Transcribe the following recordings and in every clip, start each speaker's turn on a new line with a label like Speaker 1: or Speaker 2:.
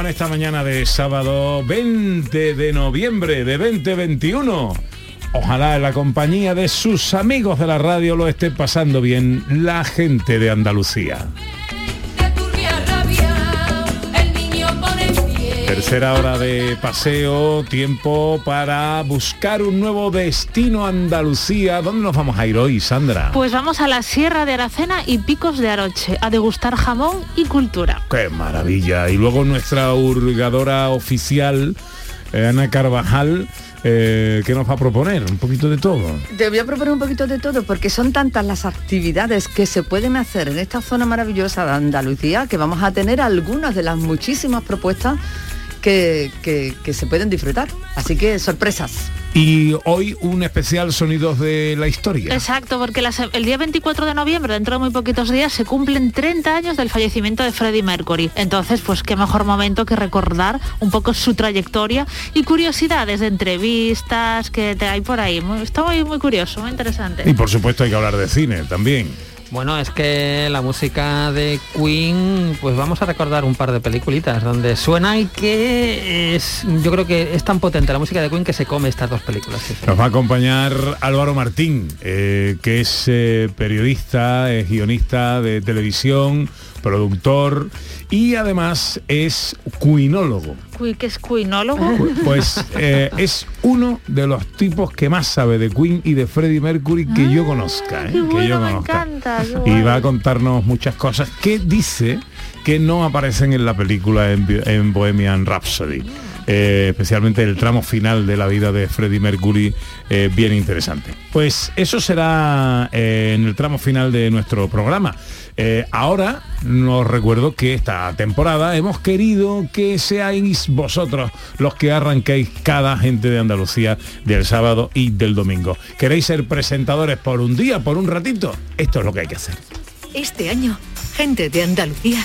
Speaker 1: Llevan esta mañana de sábado 20 de noviembre de 2021? Ojalá en la compañía de sus amigos de la radio lo esté pasando bien la gente de Andalucía. Tercera hora de paseo, tiempo para buscar un nuevo destino Andalucía. ¿Dónde nos vamos a ir hoy, Sandra?
Speaker 2: Pues vamos a la Sierra de Aracena y Picos de Aroche a degustar jamón y cultura.
Speaker 1: ¡Qué maravilla! Y luego nuestra hurgadora oficial, eh, Ana Carvajal, eh, ¿qué nos va a proponer? Un poquito de todo.
Speaker 3: Te voy a proponer un poquito de todo porque son tantas las actividades que se pueden hacer en esta zona maravillosa de Andalucía que vamos a tener algunas de las muchísimas propuestas que, que- que se pueden disfrutar. Así que sorpresas.
Speaker 1: Y hoy un especial Sonidos de la Historia.
Speaker 2: Exacto, porque la se- el día 24 de noviembre, dentro de muy poquitos días, se cumplen 30 años del fallecimiento de Freddie Mercury. Entonces, pues qué mejor momento que recordar un poco su trayectoria y curiosidades de entrevistas que te hay por ahí. Muy- está muy, muy curioso, muy interesante.
Speaker 1: Y por supuesto hay que hablar de cine también.
Speaker 4: Bueno, es que la música de Queen, pues vamos a recordar un par de peliculitas donde suena y que es, yo creo que es tan potente la música de Queen que se come estas dos películas.
Speaker 1: Nos va a acompañar Álvaro Martín, eh, que es eh, periodista, es guionista de televisión, productor y además es cuinólogo.
Speaker 2: Cui- ¿Qué es cuinólogo?
Speaker 1: Pues eh, es uno de los tipos que más sabe de Queen y de Freddie Mercury que yo conozca. ¿eh?
Speaker 2: Qué
Speaker 1: que
Speaker 2: bueno,
Speaker 1: yo
Speaker 2: me
Speaker 1: conozca.
Speaker 2: encanta. qué
Speaker 1: Y va a contarnos muchas cosas que dice que no aparecen en la película en, en Bohemian Rhapsody. Eh, especialmente el tramo final de la vida de Freddie Mercury, eh, bien interesante. Pues eso será eh, en el tramo final de nuestro programa. Eh, ahora nos recuerdo que esta temporada hemos querido que seáis vosotros los que arranquéis cada gente de Andalucía del sábado y del domingo. ¿Queréis ser presentadores por un día, por un ratito? Esto es lo que hay que hacer.
Speaker 5: Este año, gente de Andalucía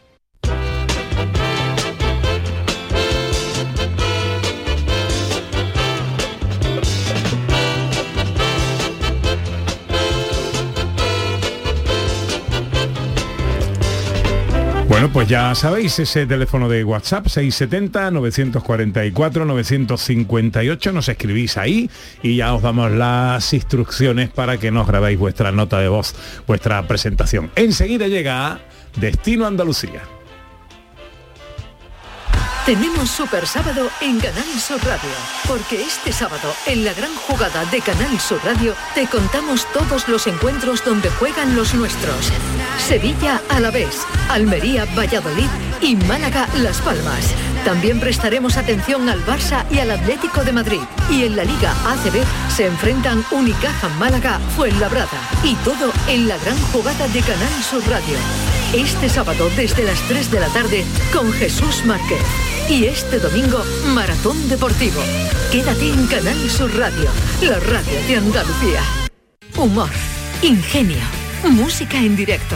Speaker 1: Bueno, pues ya sabéis, ese teléfono de WhatsApp 670-944-958, nos escribís ahí y ya os damos las instrucciones para que nos grabéis vuestra nota de voz, vuestra presentación. Enseguida llega Destino Andalucía.
Speaker 5: Tenemos Super Sábado en Canal Sur Radio, porque este sábado, en la gran jugada de Canal Sur Radio, te contamos todos los encuentros donde juegan los nuestros. Sevilla a la vez, Almería, Valladolid y Málaga, Las Palmas. También prestaremos atención al Barça y al Atlético de Madrid. Y en la Liga ACB se enfrentan Unicaja Málaga Fuenlabrada. Y todo en la gran jugada de Canal Sur Radio. Este sábado desde las 3 de la tarde con Jesús Márquez. Y este domingo, Maratón Deportivo. Quédate en Canal Sur Radio, la radio de Andalucía. Humor, ingenio, música en directo,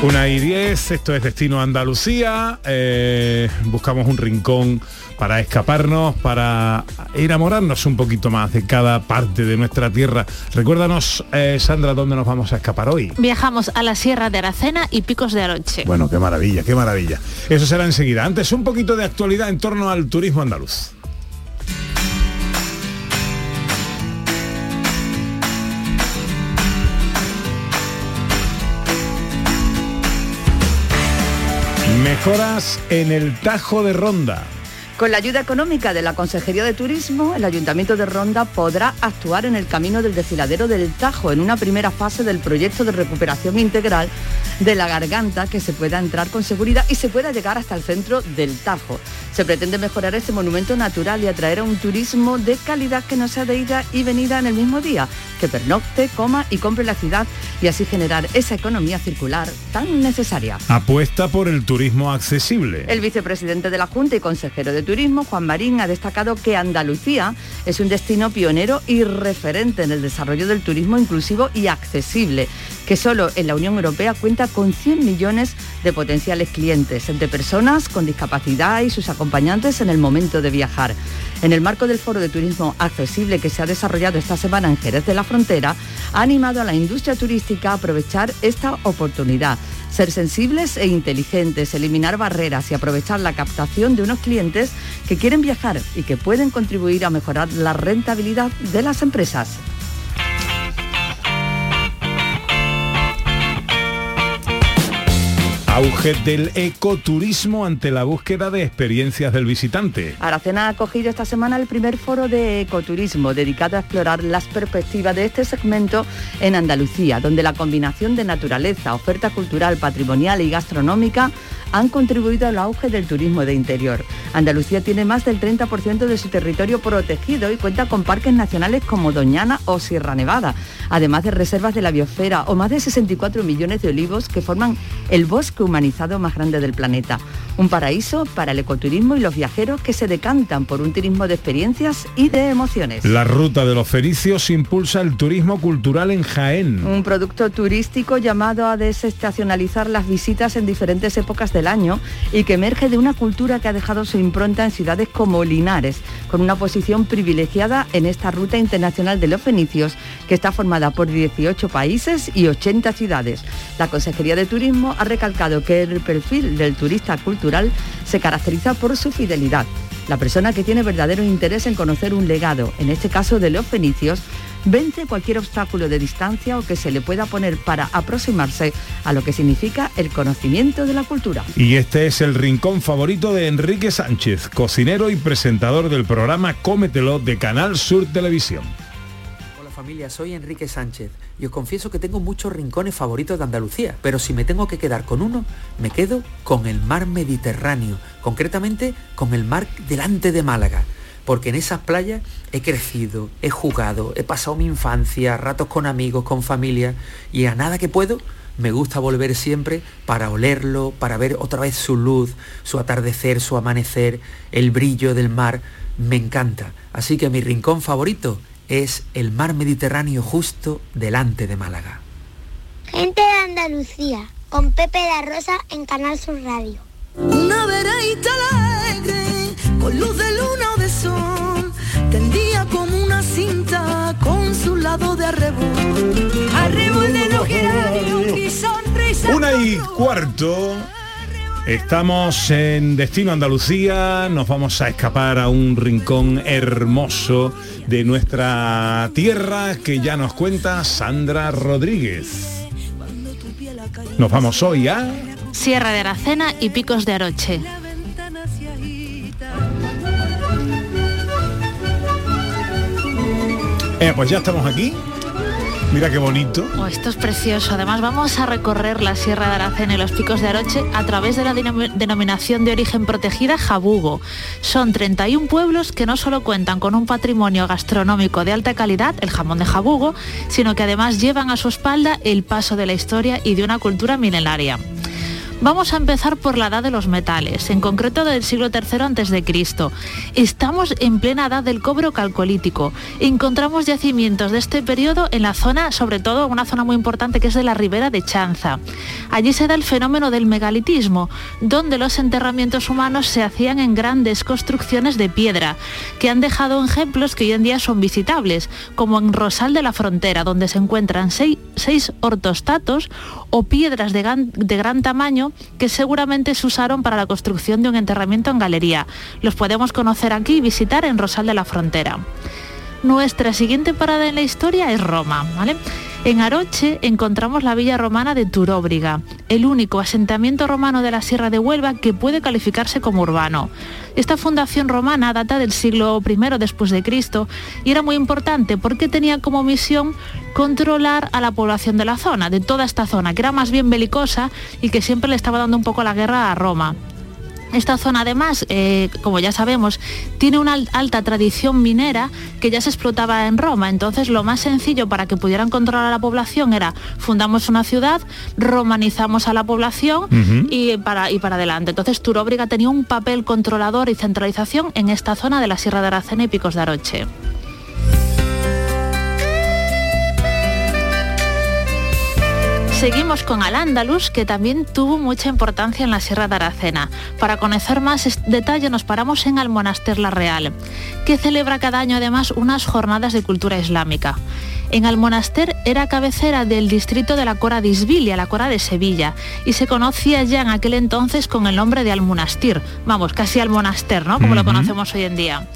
Speaker 1: Una y diez, esto es Destino Andalucía. eh, buscamos un rincón para escaparnos, para enamorarnos un poquito más de cada parte de nuestra tierra. Recuérdanos, eh, Sandra, dónde nos vamos a escapar hoy.
Speaker 2: Viajamos a la Sierra de Aracena y Picos de Aroche.
Speaker 1: Bueno, qué maravilla, qué maravilla. Eso será enseguida. Antes, un poquito de actualidad en torno al turismo andaluz. Mejoras en el Tajo de Ronda.
Speaker 3: Con la ayuda económica de la Consejería de Turismo, el Ayuntamiento de Ronda podrá actuar en el camino del desfiladero del Tajo en una primera fase del proyecto de recuperación integral de la garganta que se pueda entrar con seguridad y se pueda llegar hasta el centro del Tajo. Se pretende mejorar este monumento natural y atraer a un turismo de calidad que no sea de ida y venida en el mismo día, que pernocte, coma y compre la ciudad y así generar esa economía circular tan necesaria.
Speaker 1: Apuesta por el turismo accesible.
Speaker 3: El vicepresidente de la Junta y consejero de Turismo, Juan Marín, ha destacado que Andalucía es un destino pionero y referente en el desarrollo del turismo inclusivo y accesible, que solo en la Unión Europea cuenta con 100 millones de potenciales clientes, entre personas con discapacidad y sus acompañantes en el momento de viajar. En el marco del Foro de Turismo Accesible que se ha desarrollado esta semana en Jerez de la Frontera, ha animado a la industria turística a aprovechar esta oportunidad, ser sensibles e inteligentes, eliminar barreras y aprovechar la captación de unos clientes que quieren viajar y que pueden contribuir a mejorar la rentabilidad de las empresas.
Speaker 1: Auge del ecoturismo ante la búsqueda de experiencias del visitante.
Speaker 3: Aracena ha acogido esta semana el primer foro de ecoturismo dedicado a explorar las perspectivas de este segmento en Andalucía, donde la combinación de naturaleza, oferta cultural, patrimonial y gastronómica han contribuido al auge del turismo de interior. Andalucía tiene más del 30% de su territorio protegido y cuenta con parques nacionales como Doñana o Sierra Nevada, además de reservas de la biosfera o más de 64 millones de olivos que forman el bosque humanizado más grande del planeta. Un paraíso para el ecoturismo y los viajeros que se decantan por un turismo de experiencias y de emociones.
Speaker 1: La ruta de los fericios impulsa el turismo cultural en Jaén.
Speaker 3: Un producto turístico llamado a desestacionalizar las visitas en diferentes épocas del año y que emerge de una cultura que ha dejado su impronta en ciudades como Linares, con una posición privilegiada en esta ruta internacional de los fenicios que está formada por 18 países y 80 ciudades. La Consejería de Turismo ha recalcado que el perfil del turista cultural se caracteriza por su fidelidad. La persona que tiene verdadero interés en conocer un legado, en este caso de los fenicios, vence cualquier obstáculo de distancia o que se le pueda poner para aproximarse a lo que significa el conocimiento de la cultura.
Speaker 1: Y este es el rincón favorito de Enrique Sánchez, cocinero y presentador del programa Cómetelo de Canal Sur Televisión.
Speaker 6: Hola familia, soy Enrique Sánchez y os confieso que tengo muchos rincones favoritos de Andalucía, pero si me tengo que quedar con uno, me quedo con el mar Mediterráneo, concretamente con el mar delante de Málaga porque en esas playas he crecido, he jugado, he pasado mi infancia, ratos con amigos, con familia, y a nada que puedo, me gusta volver siempre para olerlo, para ver otra vez su luz, su atardecer, su amanecer, el brillo del mar, me encanta. Así que mi rincón favorito es el mar Mediterráneo justo delante de Málaga.
Speaker 7: Gente de Andalucía, con Pepe da Rosa en Canal Sur Radio.
Speaker 8: Una veraita alegre
Speaker 9: con luz de luna o de sol, tendía como una cinta con su lado de arrebol. Arrebol de los geranios y sonrisa.
Speaker 1: Una y cuarto. Estamos en Destino Andalucía, nos vamos a escapar a un rincón hermoso de nuestra tierra que ya nos cuenta Sandra Rodríguez. Nos vamos hoy a...
Speaker 2: Sierra de Aracena y Picos de Aroche.
Speaker 1: Eh, pues ya estamos aquí. Mira qué bonito.
Speaker 2: Oh, esto es precioso. Además vamos a recorrer la Sierra de Aracena y los Picos de Aroche a través de la denom- denominación de origen protegida Jabugo. Son 31 pueblos que no solo cuentan con un patrimonio gastronómico de alta calidad, el jamón de Jabugo, sino que además llevan a su espalda el paso de la historia y de una cultura milenaria. Vamos a empezar por la edad de los metales, en concreto del siglo III Cristo. Estamos en plena edad del cobre calcolítico. Encontramos yacimientos de este periodo en la zona, sobre todo una zona muy importante que es de la ribera de Chanza. Allí se da el fenómeno del megalitismo, donde los enterramientos humanos se hacían en grandes construcciones de piedra, que han dejado ejemplos que hoy en día son visitables, como en Rosal de la Frontera, donde se encuentran seis, seis ortostatos o piedras de gran, de gran tamaño que seguramente se usaron para la construcción de un enterramiento en galería. Los podemos conocer aquí y visitar en Rosal de la Frontera. Nuestra siguiente parada en la historia es Roma, ¿vale? En Aroche encontramos la villa romana de Turóbriga, el único asentamiento romano de la Sierra de Huelva que puede calificarse como urbano. Esta fundación romana data del siglo I después de Cristo y era muy importante porque tenía como misión controlar a la población de la zona, de toda esta zona, que era más bien belicosa y que siempre le estaba dando un poco la guerra a Roma. Esta zona además, eh, como ya sabemos, tiene una al- alta tradición minera que ya se explotaba en Roma. Entonces lo más sencillo para que pudieran controlar a la población era fundamos una ciudad, romanizamos a la población y, para, y para adelante. Entonces Turóbriga tenía un papel controlador y centralización en esta zona de la Sierra de Aracena y Picos de Aroche. Seguimos con Al-Ándalus, que también tuvo mucha importancia en la Sierra de Aracena. Para conocer más detalle nos paramos en Almonaster La Real, que celebra cada año además unas jornadas de cultura islámica. En Almonaster era cabecera del distrito de la Cora de Isbilia, la Cora de Sevilla, y se conocía ya en aquel entonces con el nombre de Almonastir, vamos, casi Almonaster, ¿no? Como lo conocemos hoy en día.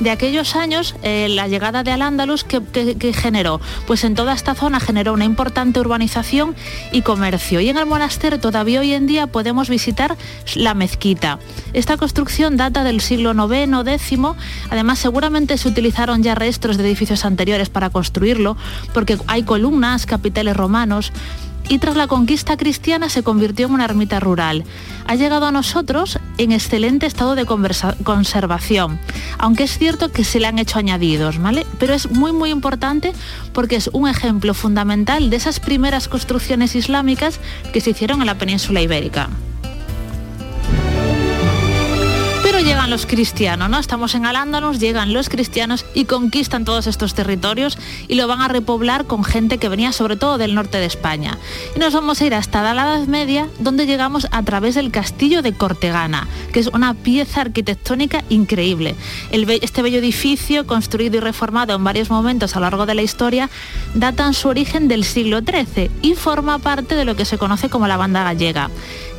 Speaker 2: De aquellos años, eh, la llegada de Al-Ándalus, que, que- que generó? Pues en toda esta zona generó una importante urbanización y comercio. Y en el monasterio todavía hoy en día podemos visitar la mezquita. Esta construcción data del siglo IX, X, además seguramente se utilizaron ya restos de edificios anteriores para construirlo, porque hay columnas, capiteles romanos, y tras la conquista cristiana se convirtió en una ermita rural. Ha llegado a nosotros en excelente estado de conservación, aunque es cierto que se le han hecho añadidos, ¿vale? Pero es muy muy importante porque es un ejemplo fundamental de esas primeras construcciones islámicas que se hicieron en la península ibérica. Pero llegan los cristianos, ¿no? Estamos en Al-Ándalus, llegan los cristianos y conquistan todos estos territorios y lo van a repoblar con gente que venía sobre todo del norte de España. Y nos vamos a ir hasta la Edad Media, donde llegamos a través del castillo de Cortegana, que es una pieza arquitectónica increíble. El este bello edificio, construido y reformado en varios momentos a lo largo de la historia, datan su origen del siglo XIII y forma parte de lo que se conoce como la banda gallega.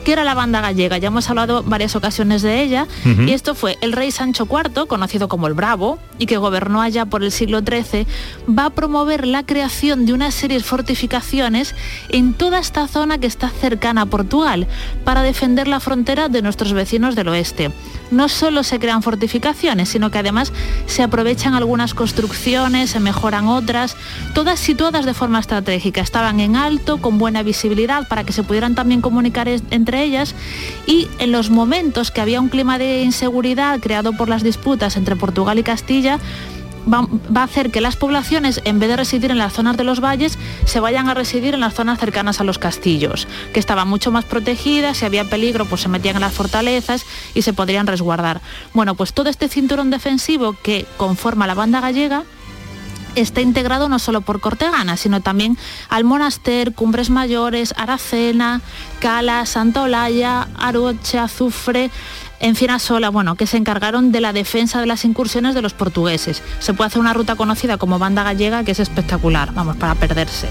Speaker 2: ¿Qué era la banda gallega? Ya hemos hablado varias ocasiones de ella y esto fue el rey Sancho IV, conocido como el Bravo, y que gobernó allá por el siglo XIII, va a promover la creación de una serie de fortificaciones en toda esta zona que está cercana a Portugal para defender la frontera de nuestros vecinos del oeste. No solo se crean fortificaciones, sino que además se aprovechan algunas construcciones, se mejoran otras, todas situadas de forma estratégica. Estaban en alto, con buena visibilidad para que se pudieran también comunicar entre ellas y en los momentos que había un clima de inseguridad creado por las disputas entre Portugal y Castilla, va, a hacer que las poblaciones, en vez de residir en las zonas de los valles, se vayan a residir en las zonas cercanas a los castillos, que estaban mucho más protegidas, si había peligro, pues se metían en las fortalezas y se podrían resguardar. Bueno, pues todo este cinturón defensivo que conforma la banda gallega, está integrado no solo por Cortegana, sino también Almonaster, Cumbres Mayores, Aracena, Cala, Santa Olalla, Aroche, Azufre, en Fierasola, bueno, que se encargaron de la defensa de las incursiones de los portugueses. Se puede hacer una ruta conocida como banda gallega que es espectacular, vamos, para perderse.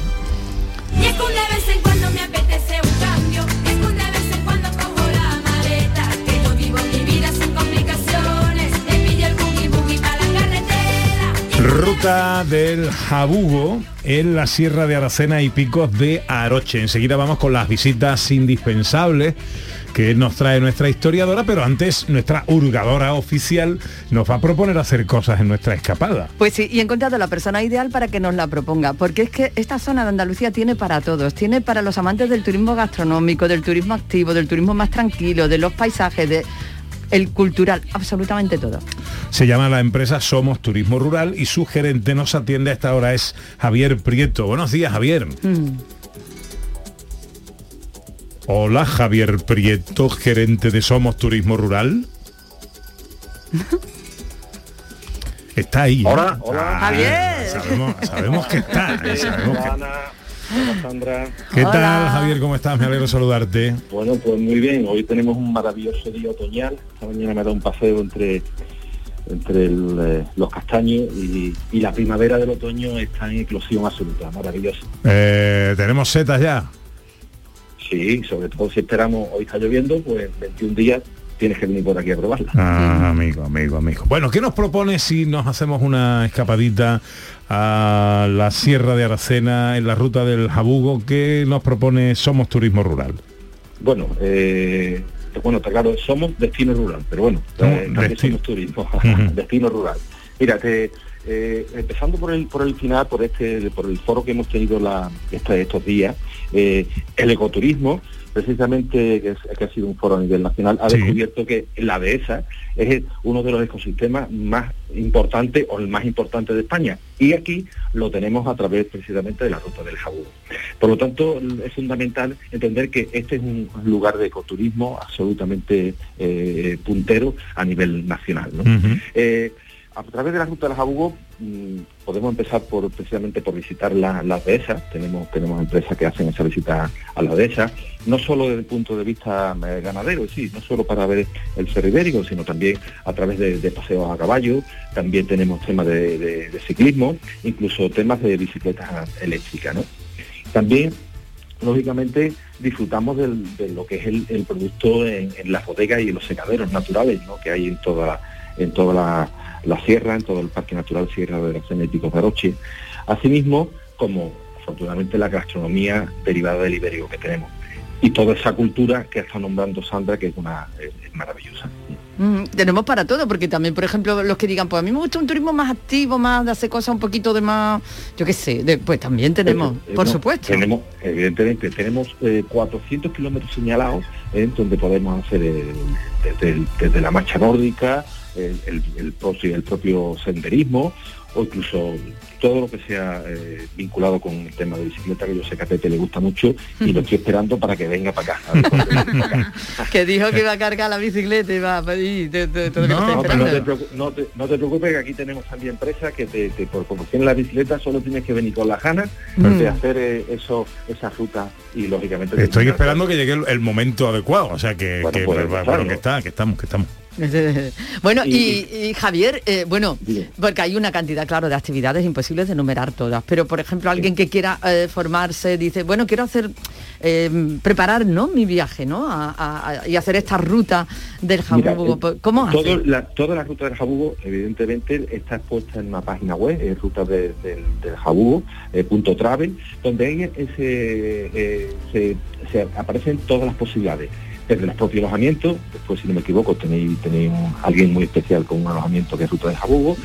Speaker 1: Ruta del Jabugo en la Sierra de Aracena y Picos de Aroche. Enseguida vamos con las visitas indispensables que nos trae nuestra historiadora, pero antes nuestra hurgadora oficial nos va a proponer hacer cosas en nuestra escapada.
Speaker 3: Pues sí, y he encontrado la persona ideal para que nos la proponga, porque es que esta zona de Andalucía tiene para todos, tiene para los amantes del turismo gastronómico, del turismo activo, del turismo más tranquilo, de los paisajes, de el cultural, absolutamente todo.
Speaker 1: Se llama la empresa Somos Turismo Rural y su gerente nos atiende a esta hora es Javier Prieto. Buenos días, Javier.
Speaker 3: Mm.
Speaker 1: Hola, Javier Prieto, gerente de Somos Turismo Rural. Está ahí. ¿eh?
Speaker 10: Hola, hola.
Speaker 1: Ah,
Speaker 3: Javier.
Speaker 1: Sabemos, sabemos que está. sabemos que-
Speaker 10: Ana, hola Sandra.
Speaker 1: ¿Qué tal, Javier? ¿Cómo estás? Me alegro de saludarte.
Speaker 10: Bueno, pues muy bien. Hoy tenemos un maravilloso día otoñal. Esta mañana me da un paseo entre entre el, eh, los castaños y, y la primavera del otoño está en eclosión absoluta. Maravilloso.
Speaker 1: Eh, Tenemos setas ya.
Speaker 10: Sí, sobre todo si esperamos, hoy está lloviendo, pues 21 días tienes que venir por aquí a probarla.
Speaker 1: Ah, amigo, amigo, amigo. Bueno, ¿qué nos propone si nos hacemos una escapadita a la Sierra de Aracena en la ruta del Jabugo? ¿Qué nos propone Somos Turismo Rural?
Speaker 10: Bueno, eh, bueno, está claro, somos destino rural, pero bueno, eh, también
Speaker 1: destino.
Speaker 10: somos turismo, destino rural. Mira, te, eh, empezando por el por el final, por este, por el foro que hemos tenido la, este- estos días, eh, el ecoturismo, precisamente que, es- que ha sido un foro a nivel nacional, ha
Speaker 1: Sí.
Speaker 10: descubierto que la dehesa es uno de los ecosistemas más importantes o el más importante de España. Y aquí lo tenemos a través precisamente de la ruta del Jabugo. Por lo tanto, es fundamental entender que este es un lugar de ecoturismo absolutamente eh, puntero a nivel nacional. ¿no? A través de la ruta del Jabugo mm, podemos empezar por precisamente por visitar la- las dehesas. Tenemos, tenemos empresas que hacen esa visita a las dehesas, no solo desde el punto de vista eh, ganadero, sí, no solo para ver el cerro ibérico, sino también a través de, paseos a caballo, también tenemos temas de, ciclismo, incluso temas de bicicletas eléctricas. ¿no? También lógicamente disfrutamos de lo que es el, producto en, en las bodegas y en los secaderos naturales ¿no? que hay en toda la, en toda la, la sierra, en todo el Parque Natural Sierra de y Picos de Aroche. Asimismo, como afortunadamente la gastronomía derivada del ibérico que tenemos. Y toda esa cultura que está nombrando Sandra, que es una es- maravillosa.
Speaker 3: Mm, tenemos para todo, porque también, por ejemplo, los que digan, pues a mí me gusta un turismo más activo, más de hacer cosas un poquito de más, yo qué sé, de- pues también tenemos,
Speaker 10: Eh,
Speaker 3: por
Speaker 10: no,
Speaker 3: supuesto.
Speaker 10: Tenemos, evidentemente, tenemos eh, 400 kilómetros señalados eh, donde podemos hacer eh, desde, desde la marcha nórdica, el, el- el propio, el propio senderismo o incluso todo lo que sea eh, vinculado con el tema de bicicleta, que yo sé que a Pepe le gusta mucho y lo estoy esperando para que venga para acá. para
Speaker 3: que dijo que iba a cargar la bicicleta y va a pedir te- te- todo lo que
Speaker 10: No, te
Speaker 3: esperando.
Speaker 10: preocu- no te, no te preocupes que aquí tenemos también empresas que te, te- por como tienes la bicicleta solo tienes que venir con las ganas
Speaker 1: Mm.
Speaker 10: de hacer eh, eso, esa ruta y lógicamente
Speaker 1: Estoy esperando que llegue el, el momento adecuado, o sea que,
Speaker 10: Bueno,
Speaker 1: que-
Speaker 10: pues,
Speaker 1: bueno,
Speaker 10: claro.
Speaker 1: que está, que estamos, que estamos.
Speaker 3: bueno, y,
Speaker 10: Y-
Speaker 3: y Javier, eh, bueno, porque hay una cantidad, claro, de actividades imposibles de enumerar todas, pero por ejemplo, alguien que quiera eh, formarse, dice, bueno, quiero hacer, eh, preparar, ¿no? Mi viaje, ¿no? A- a- a- y hacer esta ruta del
Speaker 10: Mira,
Speaker 3: Jabugo.
Speaker 10: eh,
Speaker 3: pues, ¿Cómo hace?
Speaker 10: todo la, toda la ruta del Jabugo, evidentemente, está expuesta en una página web, es ruta de- del- del Jabugo, punto travel, donde ahí se, se- se aparecen todas las posibilidades. Desde los propios alojamientos, después si no me equivoco tenéis, tenéis un- alguien muy especial con un alojamiento que es ruta del Jabugo.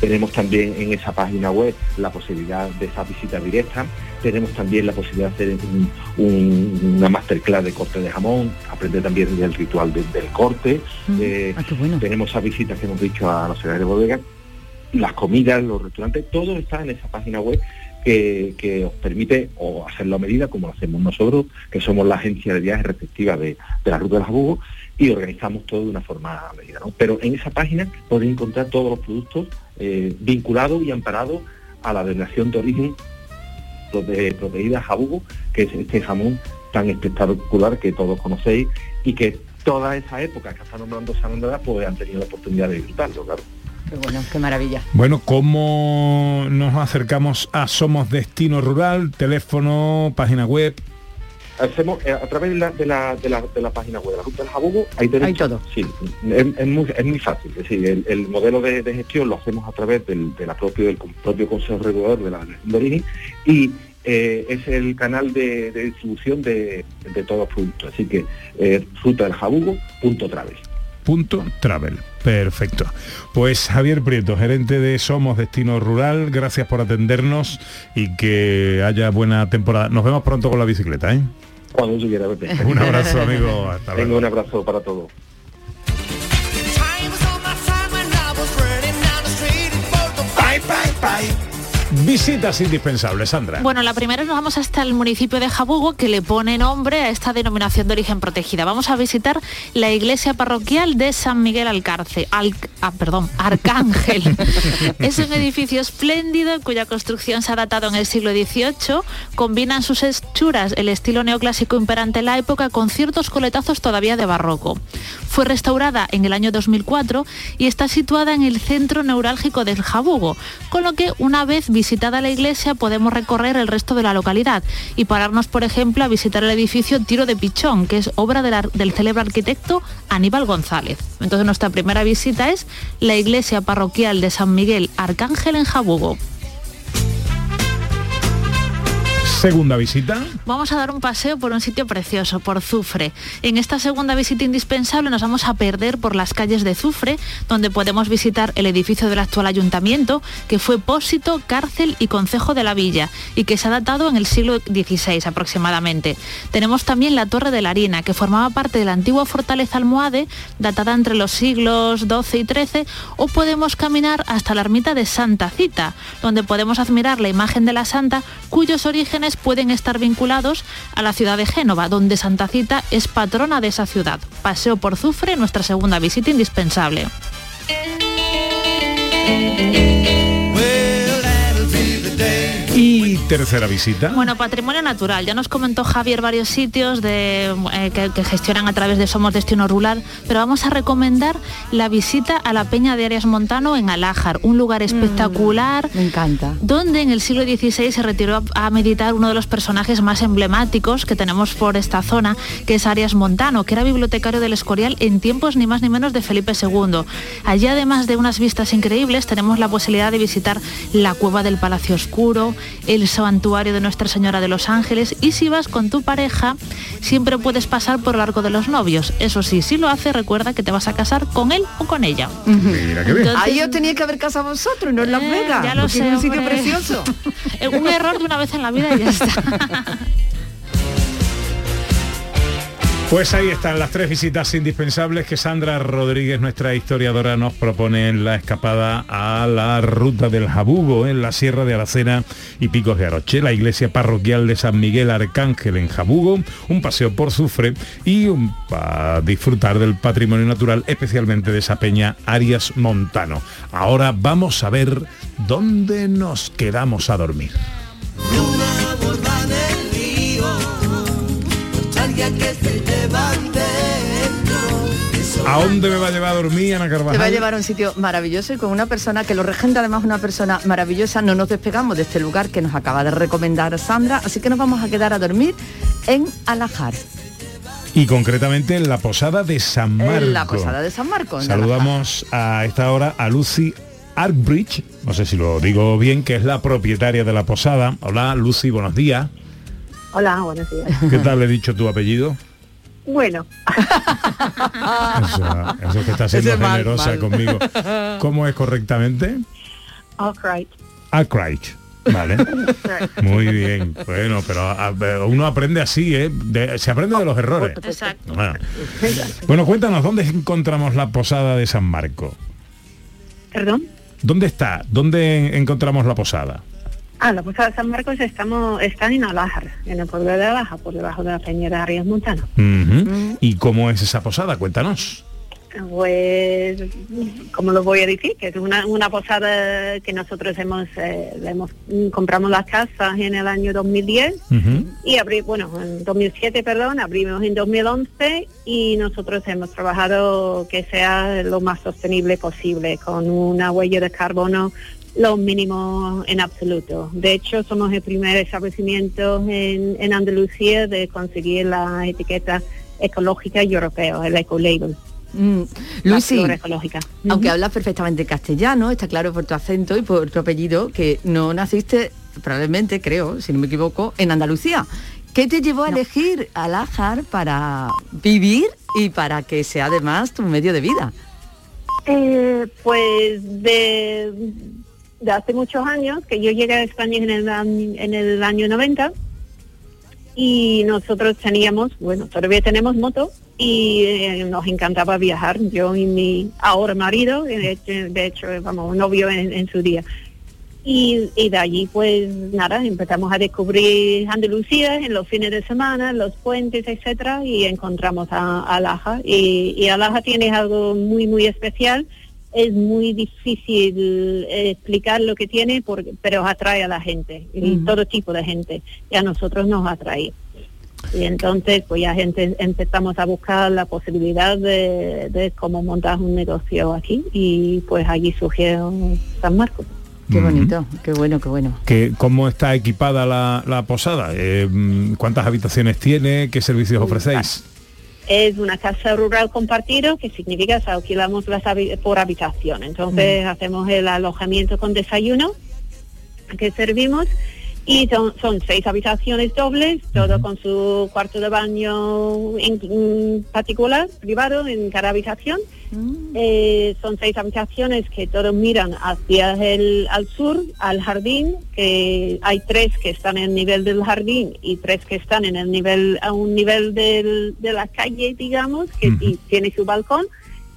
Speaker 10: Tenemos también en esa página web la posibilidad de esa visita directa. Tenemos también la posibilidad de hacer un- un- una masterclass de corte de jamón, aprender también del ritual de- del corte. Eh, Tenemos esas visitas que hemos dicho a los señores de bodega, las comidas, los restaurantes, todo está en esa página web que, os permite o hacerlo a medida como lo hacemos nosotros, que somos la agencia de viajes respectiva de, de la ruta del Jabugo y organizamos todo de una forma medida. Pero en esa página podéis encontrar todos los productos eh, vinculados y amparados a la denominación de origen de jabugo, que es este jamón tan espectacular que todos conocéis y que toda esa época que está nombrando Sandra, pues han tenido la oportunidad de disfrutarlo, claro.
Speaker 3: Qué bueno, qué maravilla.
Speaker 1: Bueno, ¿cómo nos acercamos a Somos Destino Rural? Teléfono, página web.
Speaker 10: Hacemos eh, a través de la, de, la, de, la, de la página web de la Ruta del Jabugo, hay.
Speaker 3: Hay todo.
Speaker 10: Sí, es, es muy, es muy fácil. Es decir, el, el modelo de, de gestión lo hacemos a través del, de la propio, del propio Consejo Regulador de la Origen y eh, es el canal de, de distribución de, de todos los productos. Así que eh, ruta del jabugo.travel.
Speaker 1: Punto travel. Perfecto. Pues Javier Prieto, gerente de Somos Destino Rural, gracias por atendernos y que haya buena temporada. Nos vemos pronto con la bicicleta, ¿eh?
Speaker 10: Cuando quieras, Pepe.
Speaker 1: Un abrazo, amigo. Hasta
Speaker 10: Tengo
Speaker 1: luego.
Speaker 10: un abrazo para todos.
Speaker 1: Visitas indispensables, Sandra.
Speaker 2: Bueno, la primera nos vamos hasta el municipio de Jabugo que le pone nombre a esta denominación de origen protegida. Vamos a visitar la iglesia parroquial de San Miguel Alcarce, Al- ah, perdón, Arcángel. es un edificio espléndido cuya construcción se ha datado en el siglo XVIII. Combinan sus hechuras el estilo neoclásico imperante en la época con ciertos coletazos todavía de barroco. Fue restaurada en el año 2004 y está situada en el centro neurálgico del Jabugo, con lo que una vez la iglesia podemos recorrer el resto de la localidad y pararnos, por ejemplo, a visitar el edificio Tiro de Pichón, que es obra del célebre arquitecto Aníbal González. Entonces nuestra primera visita es la iglesia parroquial de San Miguel Arcángel en Jabugo.
Speaker 1: Segunda visita.
Speaker 2: Vamos a dar un paseo por un sitio precioso, por Zufre. En esta segunda visita indispensable nos vamos a perder por las calles de Zufre, donde podemos visitar el edificio del actual ayuntamiento, que fue pósito, cárcel y concejo de la villa, y que se ha datado en el siglo XVI aproximadamente. Tenemos también la Torre de la Harina, que formaba parte de la antigua fortaleza almohade, datada entre los siglos XII y XIII, o podemos caminar hasta la ermita de Santa Cita, donde podemos admirar la imagen de la santa, cuyos orígenes pueden estar vinculados a la ciudad de Génova, donde Santa Cita es patrona de esa ciudad. Paseo por Zufre, nuestra segunda visita indispensable.
Speaker 1: Y tercera visita.
Speaker 2: Bueno, patrimonio natural. Ya nos comentó Javier varios sitios de, eh, que, que gestionan a través de Somos Destino Rural, pero vamos a recomendar la visita a la Peña de Arias Montano en Alájar, un lugar espectacular.
Speaker 3: Me encanta.
Speaker 2: Donde en el siglo XVI se retiró a, a meditar uno de los personajes más emblemáticos que tenemos por esta zona, que es Arias Montano, que era bibliotecario del Escorial en tiempos ni más ni menos de Felipe II. Allí, además de unas vistas increíbles, tenemos la posibilidad de visitar la cueva del Palacio Oscuro, el santuario de Nuestra Señora de los Ángeles y si vas con tu pareja, siempre puedes pasar por el arco de los novios. Eso sí, si lo haces, recuerda que te vas a casar con él o con ella.
Speaker 1: Mira qué bien.
Speaker 2: Entonces-
Speaker 3: Ahí os tenía que haber casado vosotros, no en Las
Speaker 2: Eh,
Speaker 3: Vegas.
Speaker 2: ya lo
Speaker 3: porque
Speaker 2: sé,
Speaker 3: es un sitio
Speaker 2: hombre.
Speaker 3: precioso.
Speaker 2: Un error de una vez en la vida y ya está.
Speaker 1: Pues ahí están las tres visitas indispensables que Sandra Rodríguez, nuestra historiadora, nos propone en la escapada a la ruta del Jabugo, en la Sierra de Aracena y Picos de Aroche, la iglesia parroquial de San Miguel Arcángel en Jabugo, un paseo por Zufre y un, disfrutar del patrimonio natural, especialmente de esa peña Arias Montano. Ahora vamos a ver dónde nos quedamos a dormir. ¿A dónde me va a llevar a dormir, Ana Carvajal?
Speaker 3: Te va a llevar a un sitio maravilloso y con una persona que lo regenta además una persona maravillosa. No nos despegamos de este lugar que nos acaba de recomendar Sandra, así que nos vamos a quedar a dormir en Alajar,
Speaker 1: y concretamente en la posada de San Marco.
Speaker 3: en la posada de San Marcos. en
Speaker 1: Saludamos a esta hora a Lucy Arkbridge, no sé si lo digo bien, que es la propietaria de la posada. Hola Lucy, buenos días.
Speaker 11: Hola, buenos días.
Speaker 1: ¿Qué tal le he dicho tu apellido?
Speaker 11: Bueno,
Speaker 1: Eso, eso que está siendo
Speaker 11: mal,
Speaker 1: generosa
Speaker 11: mal.
Speaker 1: conmigo. ¿Cómo es correctamente?
Speaker 11: all right.
Speaker 1: Arkbridge. Vale. Muy bien. Bueno, pero a- a- uno aprende así, ¿eh? De- se aprende de los errores.
Speaker 2: Exacto.
Speaker 1: Bueno. Bueno, cuéntanos, ¿dónde encontramos la posada de San Marco?
Speaker 11: Perdón.
Speaker 1: ¿Dónde está? ¿Dónde encontramos la posada?
Speaker 11: Ah, la Posada de San Marcos estamos, están en Alájar, en el pueblo de Alájar, por debajo de la peña de Arias Montano.
Speaker 1: Ujú. ¿Y cómo es esa posada? Cuéntanos.
Speaker 11: Pues, ¿cómo lo voy a decir? Que es una, una posada que nosotros hemos, eh, hemos mm, compramos las casas en el año 2010 y abrí, bueno, en 2007, perdón, abrimos en 2011 y nosotros hemos trabajado que sea lo más sostenible posible, con una huella de carbono lo mínimo en absoluto. De hecho, somos el primer establecimiento en, en Andalucía de conseguir la etiqueta ecológica y europea, el eco-label.
Speaker 3: Mm, Lucy,
Speaker 11: ecológica.
Speaker 3: aunque
Speaker 11: Ujú.
Speaker 3: hablas perfectamente castellano, está claro por tu acento y por tu apellido que no naciste, probablemente, creo, si no me equivoco, en Andalucía. ¿Qué te llevó a elegir Alájar para vivir y para que sea además tu medio de vida?
Speaker 11: Eh, pues de, de hace muchos años, que yo llegué a España en el, en el año 90 y nosotros teníamos, bueno, todavía tenemos moto y eh, nos encantaba viajar, yo y mi ahora marido, de hecho, de hecho vamos, novio en, su día. Y, y de allí pues nada, empezamos a descubrir Andalucía en los fines de semana, los puentes, etcétera, y encontramos a, a Alaja. Y, y Alaja tiene algo muy muy especial. Es muy difícil eh, explicar lo que tiene, porque, pero atrae a la gente, y todo tipo de gente, y a nosotros nos atrae. Y entonces pues ya gente empezamos a buscar la posibilidad de, de cómo montar un negocio aquí y pues allí surgió San Marcos.
Speaker 3: Qué bonito, qué bueno, qué bueno.
Speaker 1: Que, ¿Cómo está equipada la, la posada? Eh, mm, ¿Cuántas habitaciones tiene? ¿Qué servicios ofrecéis?
Speaker 11: Es una casa rural compartido, que significa que alquilamos las habi- por habitación. Entonces hacemos el alojamiento con desayuno que servimos y son, son seis habitaciones dobles, todo con su cuarto de baño en- en particular, privado en cada habitación. Eh, son seis habitaciones que todos miran hacia el al sur, al jardín, que hay tres que están en el nivel del jardín y tres que están en el nivel a un nivel del- de la calle, digamos, que y tiene su balcón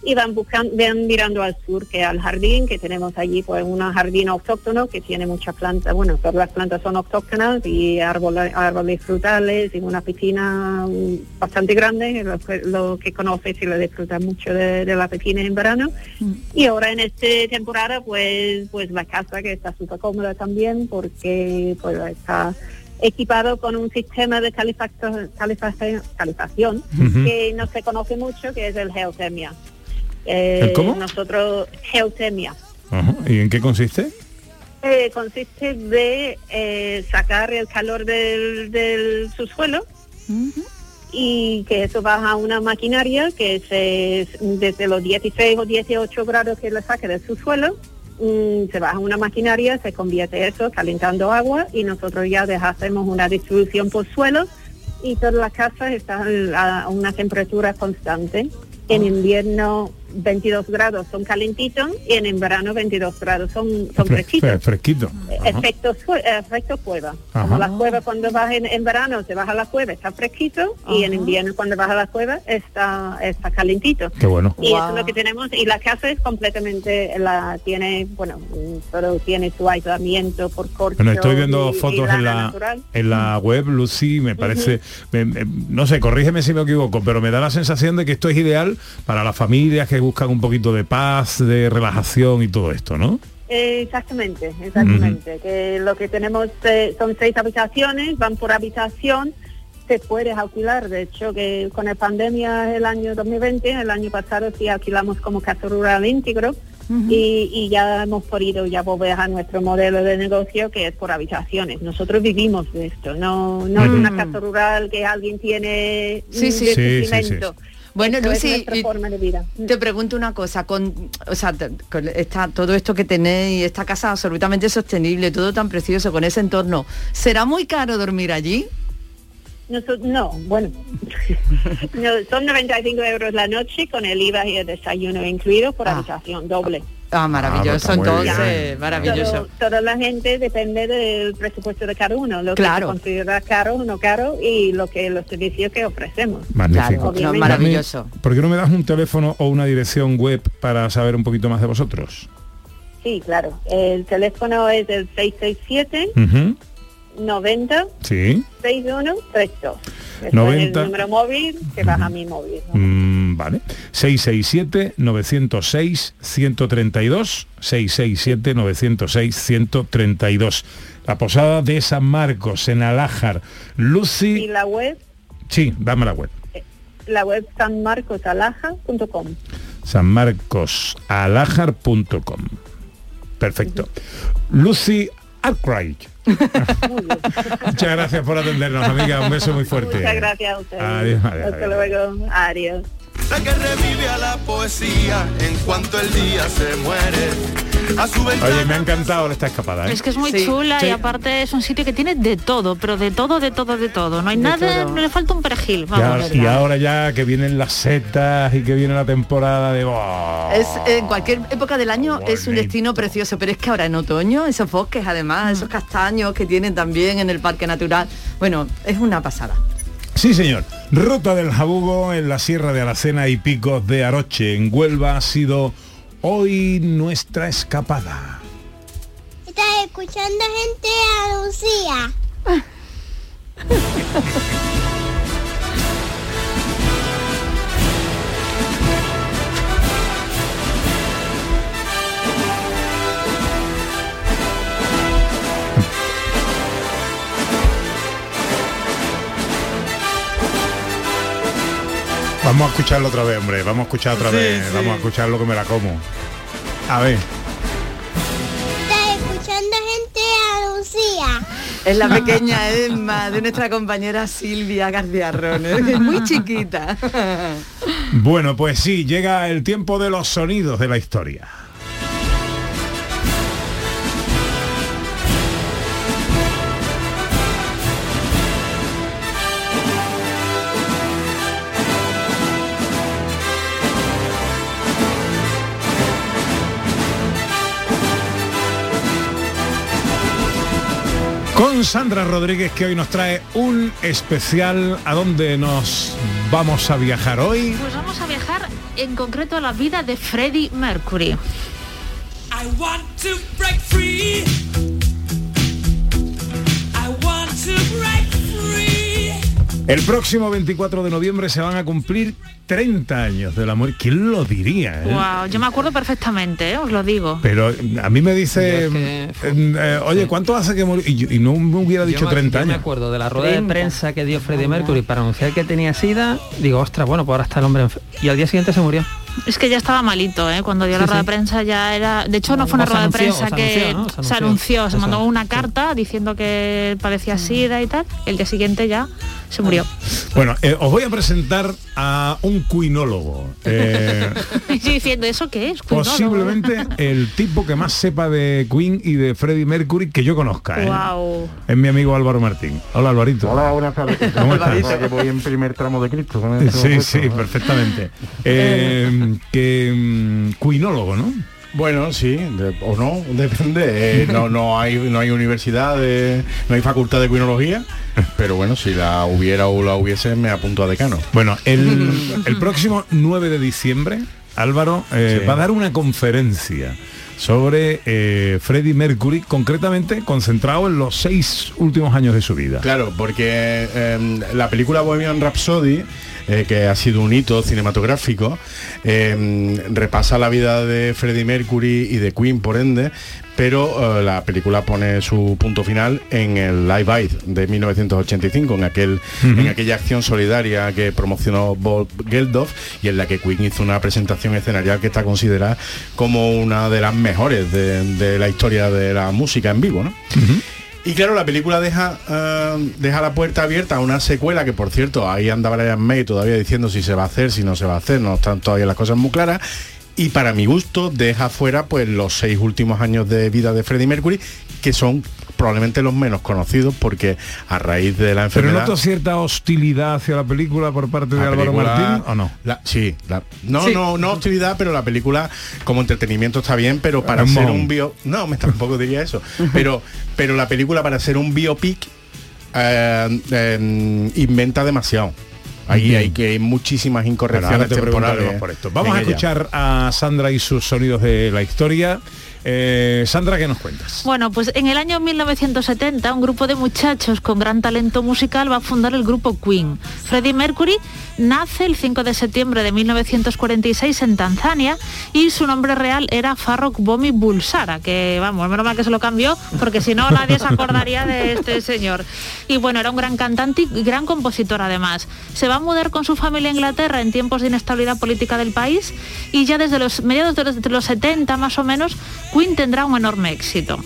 Speaker 11: y van buscando, van mirando al sur, que al jardín, que tenemos allí pues un jardín autóctono que tiene muchas plantas, bueno, todas las plantas son autóctonas y árboles, árboles frutales y una piscina mm, bastante grande, lo que, lo que conoces y lo disfrutas mucho de, de la piscina en verano. Y ahora en esta temporada pues pues la casa que está súper cómoda también porque pues está equipado con un sistema de calefacción, que no se conoce mucho, que es el geotermia. Eh. Nosotros, geotermia.
Speaker 1: Ajá. ¿Y en qué consiste?
Speaker 11: Eh, consiste de eh, sacar el calor del, del subsuelo y que eso baja a una maquinaria que se, desde los 16 o 18 grados que le saque del subsuelo, mm, se baja a una maquinaria, se convierte eso calentando agua y nosotros ya hacemos una distribución por suelo y todas las casas están a una temperatura constante. En invierno 22 grados son calentitos y en verano 22 grados son, son
Speaker 1: Fre-
Speaker 11: fresquitos.
Speaker 1: fre- fresquito. Ajá.
Speaker 11: Efecto, sue- efecto cueva.
Speaker 1: Ajá.
Speaker 11: Como la cueva cuando vas en, en verano se baja la cueva, está fresquito y en invierno cuando baja la cueva está, está calentito.
Speaker 1: Qué bueno.
Speaker 11: Y eso es lo que tenemos y la casa es completamente, la tiene, bueno, mm, pero tiene su aislamiento por corcho.
Speaker 1: Bueno, estoy viendo
Speaker 11: y- y
Speaker 1: fotos en la,
Speaker 11: natural.
Speaker 1: en la web, Lucy, me parece, me- me- no sé, corrígeme si me equivoco, pero me da la sensación de que esto es ideal para las familias que buscan un poquito de paz, de relajación y todo esto, ¿no?
Speaker 11: Exactamente, exactamente. Que lo que tenemos eh, son seis habitaciones, van por habitación, se puede alquilar. De hecho, que con la pandemia el año 2020, el año pasado sí alquilamos como casa rural íntegro y, y ya hemos podido ya volver a nuestro modelo de negocio que es por habitaciones. Nosotros vivimos de esto, no, no es una casa rural que alguien tiene
Speaker 3: Sí, sí.
Speaker 11: de
Speaker 3: Sí. Bueno,
Speaker 11: es
Speaker 3: Lucy,
Speaker 11: forma de vida.
Speaker 3: Te pregunto una cosa, con, o sea, con esta, todo esto que tenéis, esta casa absolutamente sostenible, todo tan precioso, con ese entorno, ¿será muy caro dormir allí?
Speaker 11: Noso- no, bueno, no, son 95 euros la noche con el IVA y el desayuno incluido por habitación doble.
Speaker 3: Ah, maravilloso,
Speaker 1: está muy
Speaker 3: entonces,
Speaker 1: bien.
Speaker 3: maravilloso.
Speaker 11: Todo- toda la gente depende del presupuesto de cada uno, lo
Speaker 3: Claro.
Speaker 11: que se considera caro o no caro y lo que los servicios que ofrecemos.
Speaker 1: Magnífico.
Speaker 3: Maravilloso.
Speaker 1: ¿Por qué no me das un teléfono o una dirección web para saber un poquito más de vosotros?
Speaker 11: Sí, claro. El teléfono es el 667
Speaker 1: Ujú.
Speaker 11: 90
Speaker 1: Sí.
Speaker 11: 6132. Ese es
Speaker 1: 90.
Speaker 11: el número móvil que baja mi móvil.
Speaker 1: Mm, Vale. 667-906-132. 667-906-132. La posada de San Marcos, en Alájar.
Speaker 11: Y
Speaker 1: Lucy...
Speaker 11: la web,
Speaker 1: Sí, dame la web.
Speaker 11: la web sanmarcosalaja.com.
Speaker 1: sanmarcosalajar.com. Perfecto. Lucy Arkwright. Muchas gracias por atendernos, amiga. Un beso muy fuerte.
Speaker 11: Muchas gracias a ustedes.
Speaker 1: Adiós, adiós,
Speaker 11: Hasta luego. Adiós.
Speaker 12: La que revive a la poesía en cuanto el día se muere. A su ventana
Speaker 1: Oye, me ha encantado esta escapada. ¿eh?
Speaker 2: Es que es muy
Speaker 3: Sí.
Speaker 2: chula
Speaker 1: Sí.
Speaker 2: y aparte es un sitio que tiene de todo, pero de todo, de todo, de todo. No hay
Speaker 3: De
Speaker 2: nada,
Speaker 3: todo.
Speaker 2: no le falta un perejil.
Speaker 1: Ya-
Speaker 2: Vamos.
Speaker 1: y ahora ya que vienen las setas y que viene la temporada de... ¡oh!
Speaker 3: Es, en cualquier época del año es un destino precioso, pero es que ahora en otoño, esos bosques además, esos castaños que tienen también en el Parque Natural, bueno, es una pasada.
Speaker 1: Sí, señor. Ruta del Jabugo en la Sierra de Aracena y Picos de Aroche, en Huelva, ha sido hoy nuestra escapada.
Speaker 7: Estás escuchando gente a Lucía.
Speaker 1: Vamos a escucharlo otra vez, hombre. Vamos a escuchar otra
Speaker 3: Sí,
Speaker 1: vez.
Speaker 3: sí.
Speaker 1: Vamos a escucharlo que me la como. A ver.
Speaker 7: Estás escuchando gente a Lucía.
Speaker 3: Es la pequeña Emma de nuestra compañera Silvia García Rones, que es muy chiquita.
Speaker 1: Bueno, pues sí, llega el tiempo de los sonidos de la historia. Con Sandra Rodríguez que hoy nos trae un especial a donde nos vamos a viajar hoy.
Speaker 2: Pues vamos a viajar en concreto a la vida de Freddie Mercury.
Speaker 8: I want to break free.
Speaker 1: El próximo 24 de noviembre se van a cumplir 30 años de la muerte. ¿Quién lo diría? eh?
Speaker 2: Wow, yo me acuerdo perfectamente, ¿eh? os lo digo.
Speaker 1: Pero a mí me dice,
Speaker 4: es que-
Speaker 1: eh, eh, oye, ¿cuánto hace que murió? Y, no me hubiera dicho
Speaker 4: Yo me-
Speaker 1: 30
Speaker 4: yo me
Speaker 1: años.
Speaker 4: acuerdo de la rueda de
Speaker 3: 30.
Speaker 4: prensa que dio Freddie Mercury para anunciar que tenía sida. Digo, ostras, bueno, pues ahora está el hombre Y al día siguiente se murió.
Speaker 2: Es que ya estaba malito, ¿eh? cuando dio la rueda
Speaker 4: sí.
Speaker 2: de prensa ya era... De hecho, no fue una rueda de prensa
Speaker 4: se
Speaker 2: que
Speaker 4: anunció, ¿no? Se
Speaker 2: se
Speaker 4: anunció.
Speaker 2: se mandó una
Speaker 4: sí.
Speaker 2: carta diciendo que padecía sida y tal. El día siguiente ya se murió.
Speaker 1: Bueno, eh, os voy a presentar a un cuinólogo. eh,
Speaker 2: diciendo, ¿eso qué es? Cuinólogo?
Speaker 1: posiblemente el tipo que más sepa de Queen y de Freddie Mercury que yo conozca. ¿eh?
Speaker 2: Guau.
Speaker 1: Es mi amigo Álvaro Martín. Hola Alvarito.
Speaker 13: Hola, buenas tardes.
Speaker 1: ¿Cómo estás?
Speaker 13: Ahora que voy en primer tramo de Cristo.
Speaker 1: Sí, sí, perfectamente. Eh, que mm, cuinólogo, ¿no?
Speaker 13: Bueno, sí, de- o no, depende. Eh, no, no hay, no hay universidad, de- no hay facultad de cuinología, pero bueno, si la hubiera o la hubiese, me apunto a decano.
Speaker 1: Bueno, el, el próximo 9 de diciembre, Álvaro eh,
Speaker 13: Sí.
Speaker 1: va a dar una conferencia sobre eh, Freddie Mercury, concretamente concentrado en los seis últimos años de su vida.
Speaker 13: Claro, porque eh, la película Bohemian Rhapsody, eh, que ha sido un hito cinematográfico, eh, repasa la vida de Freddie Mercury y de Queen, por ende, pero eh, la película pone su punto final en el Live Aid de 1985, en, aquel, en aquella acción solidaria que promocionó Bob Geldof y en la que Queen hizo una presentación escenarial que está considerada como una de las mejores de, de la historia de la música en vivo, ¿no? Y claro, la película deja, eh, deja la puerta abierta a una secuela que, por cierto, ahí anda Brian May todavía diciendo si se va a hacer, si no se va a hacer, no están todavía las cosas muy claras. Y para mi gusto deja fuera pues los seis últimos años de vida de Freddie Mercury, que son probablemente los menos conocidos porque a raíz de la
Speaker 1: Pero
Speaker 13: enfermedad...
Speaker 1: noto cierta hostilidad hacia la película por parte de Álvaro Martín, ¿o no?
Speaker 13: la- sí, la- no,
Speaker 1: Sí.
Speaker 13: no, no hostilidad, pero la película como entretenimiento está bien, pero para ser un bio, no, me tampoco diría eso, pero, pero la película para ser un biopic eh, eh, inventa demasiado. Ahí hay que hay muchísimas incorrecciones temporales
Speaker 1: por esto. Vamos a
Speaker 13: ella.
Speaker 1: escuchar a Sandra y sus sonidos de la historia. Eh, Sandra, ¿qué nos cuentas?
Speaker 2: Bueno, pues en el año 1970 un grupo de muchachos con gran talento musical va a fundar el grupo Queen. Freddie Mercury nace el 5 de septiembre de 1946 en Tanzania y su nombre real era Farrokh Bomi Bulsara, que vamos, menos mal que se lo cambió porque si no nadie se acordaría de este señor. Y bueno, era un gran cantante y gran compositor además. Se va a mudar con su familia a Inglaterra en tiempos de inestabilidad política del país y ya desde los mediados de los, de los 70 más o menos, Queen tendrá un enorme éxito.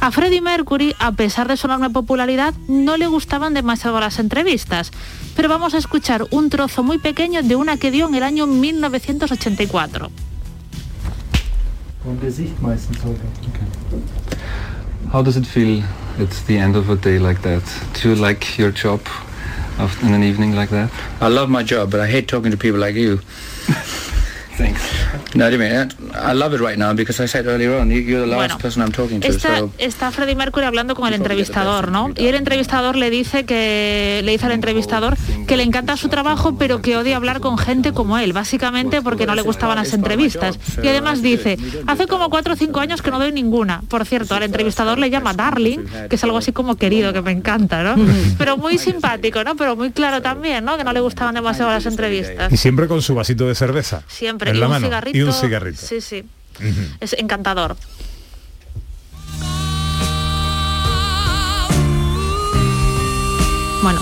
Speaker 2: A Freddie Mercury, a pesar de su enorme popularidad, no le gustaban demasiado las entrevistas. Pero vamos a escuchar un trozo muy pequeño de una que dio en el año 1984.
Speaker 14: Vom Gesicht meistens heute. How does it feel at the end of a day like that? Do you like your job of, in an evening like that?
Speaker 15: I love my job, but I hate talking to people like you.
Speaker 14: Thanks.
Speaker 15: No, I mean, I love it right now because I said earlier on, you- you're the last
Speaker 2: Bueno,
Speaker 15: person I'm talking to.
Speaker 2: Está,
Speaker 15: so
Speaker 2: está Freddie Mercury hablando con el entrevistador, ¿no? Y el entrevistador le dice que le dice al entrevistador que le encanta su trabajo, pero que odia hablar con gente como él, básicamente porque no le gustaban las entrevistas. Y además dice, hace como cuatro o cinco años que no doy ninguna. Por cierto, al entrevistador le llama Darling, que es algo así como querido, que me encanta, ¿no? Pero muy simpático, ¿no? Pero muy claro también, ¿no? Que no le gustaban demasiado las entrevistas.
Speaker 1: Y siempre con su vasito de cerveza.
Speaker 2: Siempre.
Speaker 1: En
Speaker 2: y
Speaker 1: la
Speaker 2: un
Speaker 1: mano.
Speaker 2: cigarrito.
Speaker 1: Y un cigarrito.
Speaker 2: Sí, sí. Es encantador. Bueno,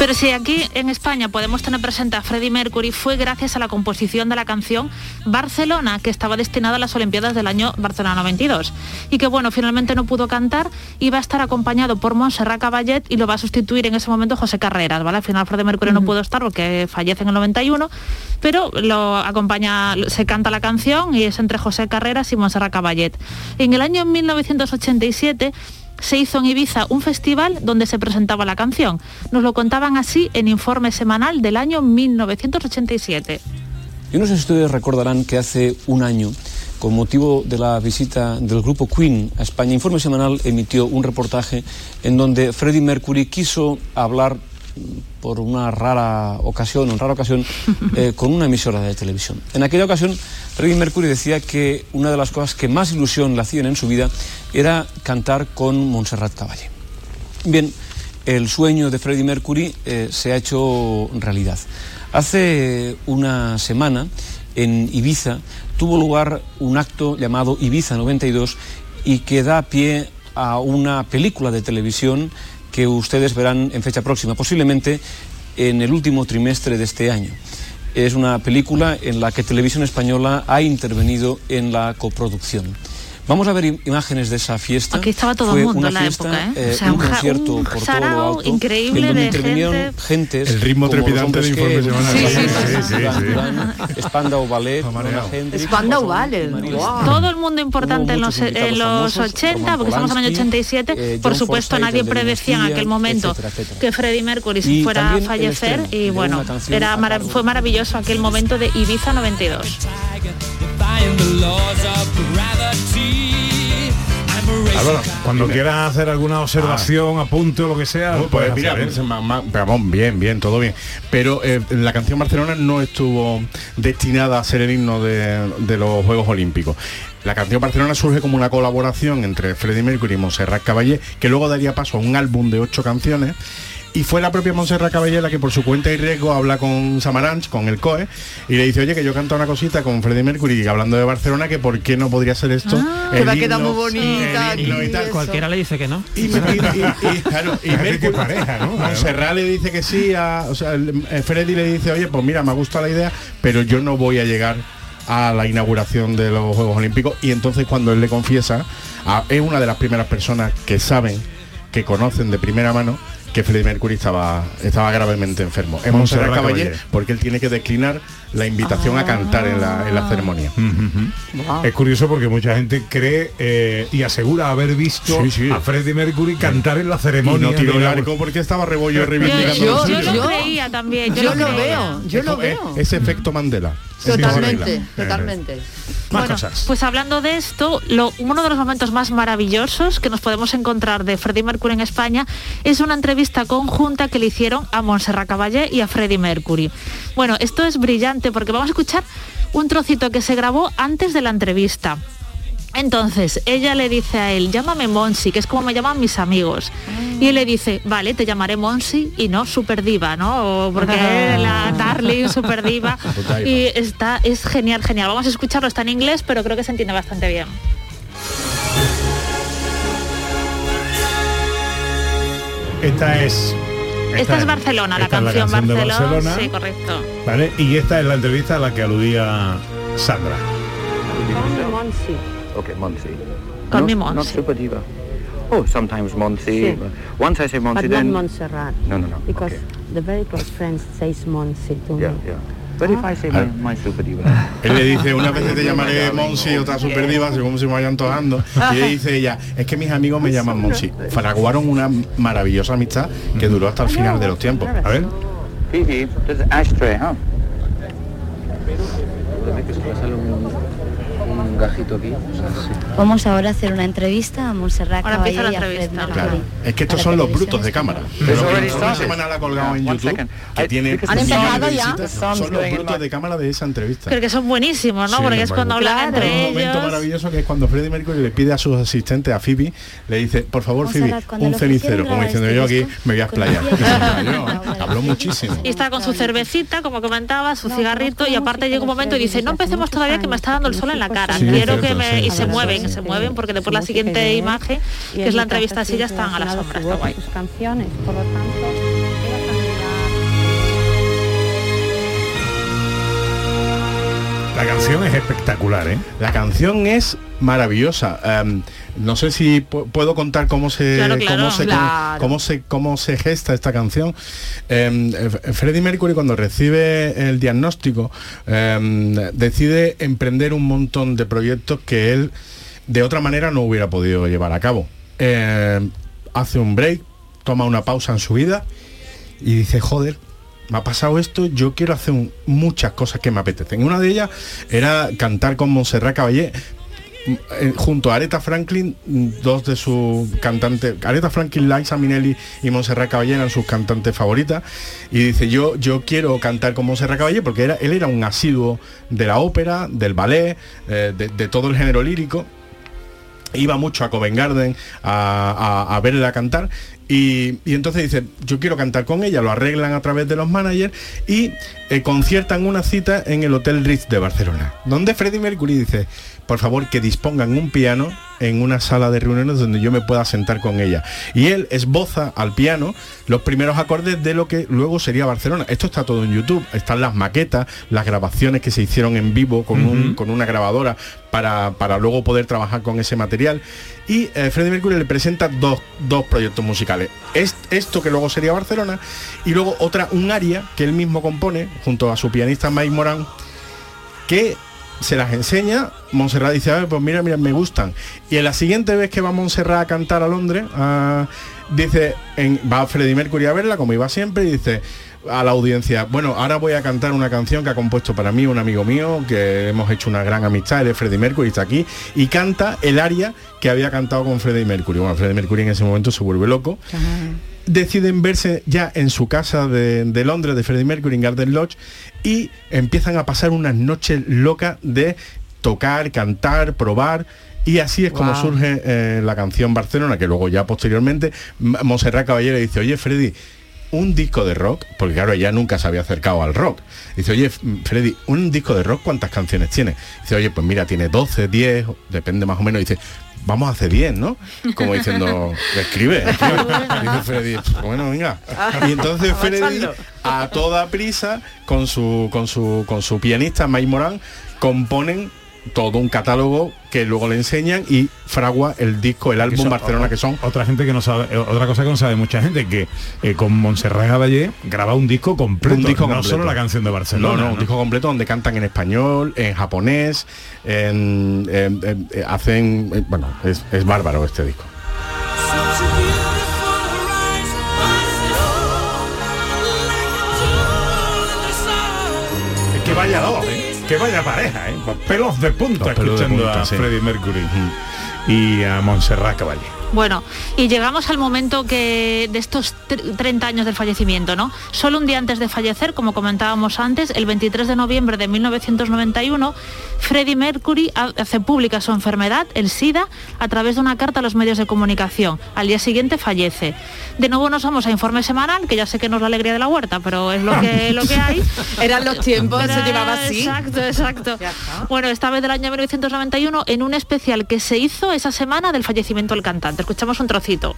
Speaker 2: pero si aquí en España podemos tener presente a Freddie Mercury fue gracias a la composición de la canción Barcelona, que estaba destinada a las Olimpiadas del año Barcelona 92. Y que bueno, finalmente no pudo cantar y va a estar acompañado por Montserrat Caballet y lo va a sustituir en ese momento José Carreras, ¿vale? Al final Freddie Mercury no pudo estar porque fallece en el 91, pero lo acompaña, se canta la canción y es entre José Carreras y Montserrat Caballet. En el año 1987 se hizo en Ibiza un festival donde se presentaba la canción. Nos lo contaban así en informe semanal del año 1987.
Speaker 16: Yo no sé recordarán que hace un año, con motivo de la visita del grupo Queen a España, Informe Semanal emitió un reportaje en donde Freddie Mercury quiso hablar por una rara ocasión, una rara ocasión, eh, con una emisora de televisión. En aquella ocasión, Freddie Mercury decía que una de las cosas que más ilusión le hacían en su vida era cantar con Montserrat Caballé. Bien, el sueño de Freddie Mercury eh, se ha hecho realidad. Hace una semana, en Ibiza, tuvo lugar un acto llamado Ibiza 92 y que da pie a una película de televisión que ustedes verán en fecha próxima, posiblemente en el último trimestre de este año. Es una película en la que Televisión Española ha intervenido en la coproducción. Vamos a ver im- imágenes de esa fiesta.
Speaker 2: Aquí estaba todo
Speaker 16: Fue
Speaker 2: el mundo en la
Speaker 16: fiesta,
Speaker 2: época, ¿eh?
Speaker 16: eh,
Speaker 2: O sea,
Speaker 16: un concierto
Speaker 2: un
Speaker 16: por todo
Speaker 2: sarao
Speaker 16: lo alto,
Speaker 2: increíble
Speaker 16: en donde
Speaker 2: de
Speaker 16: intervinieron
Speaker 2: gente.
Speaker 16: gentes
Speaker 13: El ritmo trepidante de.
Speaker 16: Duran
Speaker 13: Sí, sí, sí, sí.
Speaker 16: Spandau Ballet,
Speaker 3: Spandau Ballet.
Speaker 2: Todo el mundo importante en los, en los
Speaker 16: famosos,
Speaker 2: 80,
Speaker 16: Roman
Speaker 2: porque estamos en el año
Speaker 16: Polanski,
Speaker 2: 87.
Speaker 16: eh,
Speaker 2: Por supuesto, nadie predecía en aquel momento que Freddie Mercury fuera a fallecer. Y bueno, era fue maravilloso aquel momento de Ibiza 92.
Speaker 1: Álvaro, cuando quieras hacer alguna observación, apunte o lo que sea,
Speaker 13: Pues, mira,
Speaker 1: hacer, ¿eh?
Speaker 13: vamos, bien, bien, todo bien. Pero eh, la canción Barcelona no estuvo destinada a ser el himno de, de los Juegos Olímpicos. La canción Barcelona surge como una colaboración entre Freddie Mercury y Montserrat Caballé, que luego daría paso a un álbum de ocho canciones. Y fue la propia Montserrat Caballé la que por su cuenta y riesgo habla con Samaranch, con el COE, y le dice, oye, que yo canto una cosita con Freddie Mercury hablando de Barcelona, que por qué no podría ser esto.
Speaker 3: Ah,
Speaker 13: el
Speaker 3: que va a quedar muy bonita
Speaker 13: el y tal.
Speaker 4: Cualquiera le dice que no.
Speaker 13: Y, y- y- y- claro, y
Speaker 1: Parece que
Speaker 13: Mercury-
Speaker 1: pareja, ¿no?
Speaker 13: Montserrat le dice que sí, a, o sea, el- eh, Freddy le dice, oye, pues mira, me ha gustado la idea, pero yo no voy a llegar a la inauguración de los Juegos Olímpicos. Y entonces cuando él le confiesa, a- es una de las primeras personas que saben, que conocen de primera mano, que Freddie Mercury estaba, estaba gravemente enfermo. Es Montserrat Caballé. porque él tiene que declinar la invitación a cantar en la, en la ceremonia.
Speaker 1: Es curioso porque mucha gente cree eh, y asegura haber visto
Speaker 13: Sí, sí.
Speaker 1: a Freddie Mercury cantar en la
Speaker 13: Y
Speaker 1: ceremonia.
Speaker 13: no tiró
Speaker 1: de
Speaker 13: el
Speaker 1: la-
Speaker 13: arco porque estaba rebollo
Speaker 2: Yo,
Speaker 13: reivindicando
Speaker 2: yo-
Speaker 13: lo
Speaker 2: yo
Speaker 13: suyo.
Speaker 2: lo creía también. Yo,
Speaker 3: Yo lo veo, yo
Speaker 13: Es
Speaker 3: lo
Speaker 13: es-
Speaker 3: veo.
Speaker 13: Ese efecto Mandela.
Speaker 3: Totalmente,
Speaker 13: Eh,
Speaker 3: totalmente.
Speaker 1: Más
Speaker 2: Bueno,
Speaker 1: cosas.
Speaker 2: pues hablando de esto, lo- uno de los momentos más maravillosos que nos podemos encontrar de Freddie Mercury en España es una entrevista conjunta que le hicieron a Montserrat Caballé y a Freddie Mercury. Bueno, esto es brillante porque vamos a escuchar un trocito que se grabó antes de la entrevista. Entonces, ella le dice a él, llámame Monsi, que es como me llaman mis amigos. Y él le dice, vale, te llamaré Monsi y no Super Diva, ¿no? O porque la Darling, Super Diva. Y está, es genial, genial. Vamos a escucharlo, está en inglés, pero creo que se entiende bastante bien.
Speaker 1: Esta es...
Speaker 2: Esta es Barcelona, la
Speaker 1: esta es
Speaker 2: canción,
Speaker 1: canción de
Speaker 2: Barcelona.
Speaker 1: Barcelona.
Speaker 2: Sí, correcto.
Speaker 1: ¿Vale? Y esta es la entrevista a la que aludía Sandra.
Speaker 17: Monsi. Okay, Monsi. Not,
Speaker 2: me Monsi.
Speaker 17: Not super diva. Oh, sometimes Monsi.
Speaker 18: Sí.
Speaker 17: Once I say Monsi,
Speaker 18: but
Speaker 17: then
Speaker 18: not Montserrat.
Speaker 17: no, no, no.
Speaker 18: Because
Speaker 17: okay.
Speaker 18: the very close friend says Monsi to
Speaker 17: Yeah,
Speaker 18: me.
Speaker 17: yeah. But if I say my, my super diva.
Speaker 13: Él le dice, una vez te llamaré Monsi, otra super diva, según se me vayan tojando. Y le dice ella, es que mis amigos me llaman Monsi. Fraguaron una maravillosa amistad que duró hasta el final de los tiempos. A ver.
Speaker 17: Ashtray?
Speaker 15: Gajito aquí.
Speaker 19: Vamos ahora a hacer una entrevista a Montserrat
Speaker 2: Ahora empieza
Speaker 19: Caballé
Speaker 2: la
Speaker 19: y a Fred.
Speaker 13: Claro. Es que estos son los brutos de cámara. una semana la colgado en YouTube, que
Speaker 17: I-
Speaker 13: tiene
Speaker 17: because
Speaker 2: ¿Han empezado ya?
Speaker 13: Son los brutos de cámara de esa entrevista.
Speaker 2: Creo que son buenísimos, ¿no?
Speaker 13: Sí,
Speaker 2: Porque es cuando hablan entre
Speaker 13: un momento
Speaker 2: ellos.
Speaker 13: maravilloso que es cuando Freddie Mercury le pide a sus asistentes, a Phoebe, le dice, por favor, Phoebe, un cenicero. Como diciendo
Speaker 19: este
Speaker 13: yo aquí me voy a explayar. Habló muchísimo.
Speaker 2: Y está con su cervecita, como comentaba, su cigarrito y aparte llega un momento y dice, no empecemos todavía que me está dando el sol en la cara.
Speaker 13: Sí,
Speaker 2: Quiero que me... Y se mueven, se mueven, porque después la siguiente imagen, que es la entrevista así, ya están a la sombra, está guay.
Speaker 19: sus canciones, por lo tanto,
Speaker 1: La canción es espectacular, ¿eh?
Speaker 13: La canción es maravillosa. Em, no sé si pu- puedo contar cómo se,
Speaker 2: Claro, claro,
Speaker 13: cómo, se
Speaker 3: claro.
Speaker 13: cómo se cómo se gesta esta canción. Em, eh, Freddie Mercury cuando recibe el diagnóstico em, decide emprender un montón de proyectos que él de otra manera no hubiera podido llevar a cabo. Em, hace un break, toma una pausa en su vida y dice, joder, me ha pasado esto, yo quiero hacer un- muchas cosas que me apetecen. Una de ellas era cantar con Montserrat Caballé, junto a Aretha Franklin, dos de sus cantantes, Aretha Franklin, Liza Minnelli y Montserrat Caballé eran sus cantantes favoritas. Y dice, yo, yo quiero cantar con Montserrat Caballé porque era, él era un asiduo de la ópera, del ballet, eh, de, todo el género lírico iba mucho a Covent Garden a, verla cantar y, y entonces dice yo quiero cantar con ella lo arreglan a través de los managers y eh, conciertan una cita en el Hotel Ritz de Barcelona donde Freddie Mercury dice por favor que dispongan un piano en una sala de reuniones donde yo me pueda sentar con ella y él esboza al piano los primeros acordes de lo que luego sería Barcelona esto está todo en YouTube están las maquetas las grabaciones que se hicieron en vivo con, un- con una grabadora para, para luego poder trabajar con ese material. Y eh, Freddie Mercury le presenta dos, dos proyectos musicales. Es, esto que luego sería Barcelona y luego otra, un aria que él mismo compone junto a su pianista Mike Moran, que se las enseña, Montserrat dice, "A pues mira, mira, me gustan. Y en la siguiente vez que va Montserrat a cantar a Londres, ah, dice, en- va Freddie Mercury a verla, como iba siempre, y dice a la audiencia, bueno, ahora voy a cantar una canción que ha compuesto para mí un amigo mío, que hemos hecho una gran amistad, él es Freddie Mercury, está aquí, y canta el aria que había cantado con Freddie Mercury. Bueno, Freddie Mercury en ese momento se vuelve loco, deciden verse ya en su casa de, de Londres, de Freddie Mercury, en Garden Lodge, y empiezan a pasar unas noches locas de tocar, cantar, probar. Y así es como surge eh, la canción Barcelona, que luego ya posteriormente M- Montserrat Caballero dice, oye Freddy, un disco de rock, porque claro, ella nunca se había acercado al rock. Dice, oye, Freddy, un disco de rock, ¿cuántas canciones tiene? Dice, oye, pues mira, tiene 12, 10, depende más o menos. Dice, vamos a hacer 10, ¿no? Como diciendo, escribe. Dice Freddy, bueno, venga. Y entonces Freddy, a toda prisa, con su, con su, con su pianista Mike Morán, componen todo un catálogo que luego le enseñan y fragua el disco, el álbum
Speaker 1: son-
Speaker 13: Barcelona,
Speaker 1: o-
Speaker 13: que son
Speaker 1: otra gente que no sabe eh, otra cosa que no sabe mucha gente que eh, con Montserrat Caballé graba un disco completo
Speaker 13: un disco
Speaker 1: no
Speaker 13: completo.
Speaker 1: solo la canción de Barcelona
Speaker 13: No, no, un disco completo donde cantan en español, en japonés, en, en- en- hacen, eh, bueno, es, es bárbaro este disco.
Speaker 1: Que vaya pareja ¿eh? pelos de punta
Speaker 13: Los de
Speaker 1: escuchando
Speaker 13: punta,
Speaker 1: a
Speaker 13: sí.
Speaker 1: Freddie Mercury y a Montserrat Caballé
Speaker 2: Bueno, y llegamos al momento que de estos tr- 30 años del fallecimiento, ¿no? Solo un día antes de fallecer, como comentábamos antes, el 23 de noviembre de 1991, Freddie Mercury ha- hace pública su enfermedad, el SIDA, a través de una carta a los medios de comunicación. Al día siguiente fallece. De nuevo nos vamos a informe semanal, que ya sé que no es la alegría de la huerta, pero es lo que, lo que hay.
Speaker 3: Eran los tiempos, se llevaba así.
Speaker 2: Exacto, exacto. Bueno, esta vez del año 1991, en un especial que se hizo esa semana del fallecimiento del cantante. Escuchamos un trocito.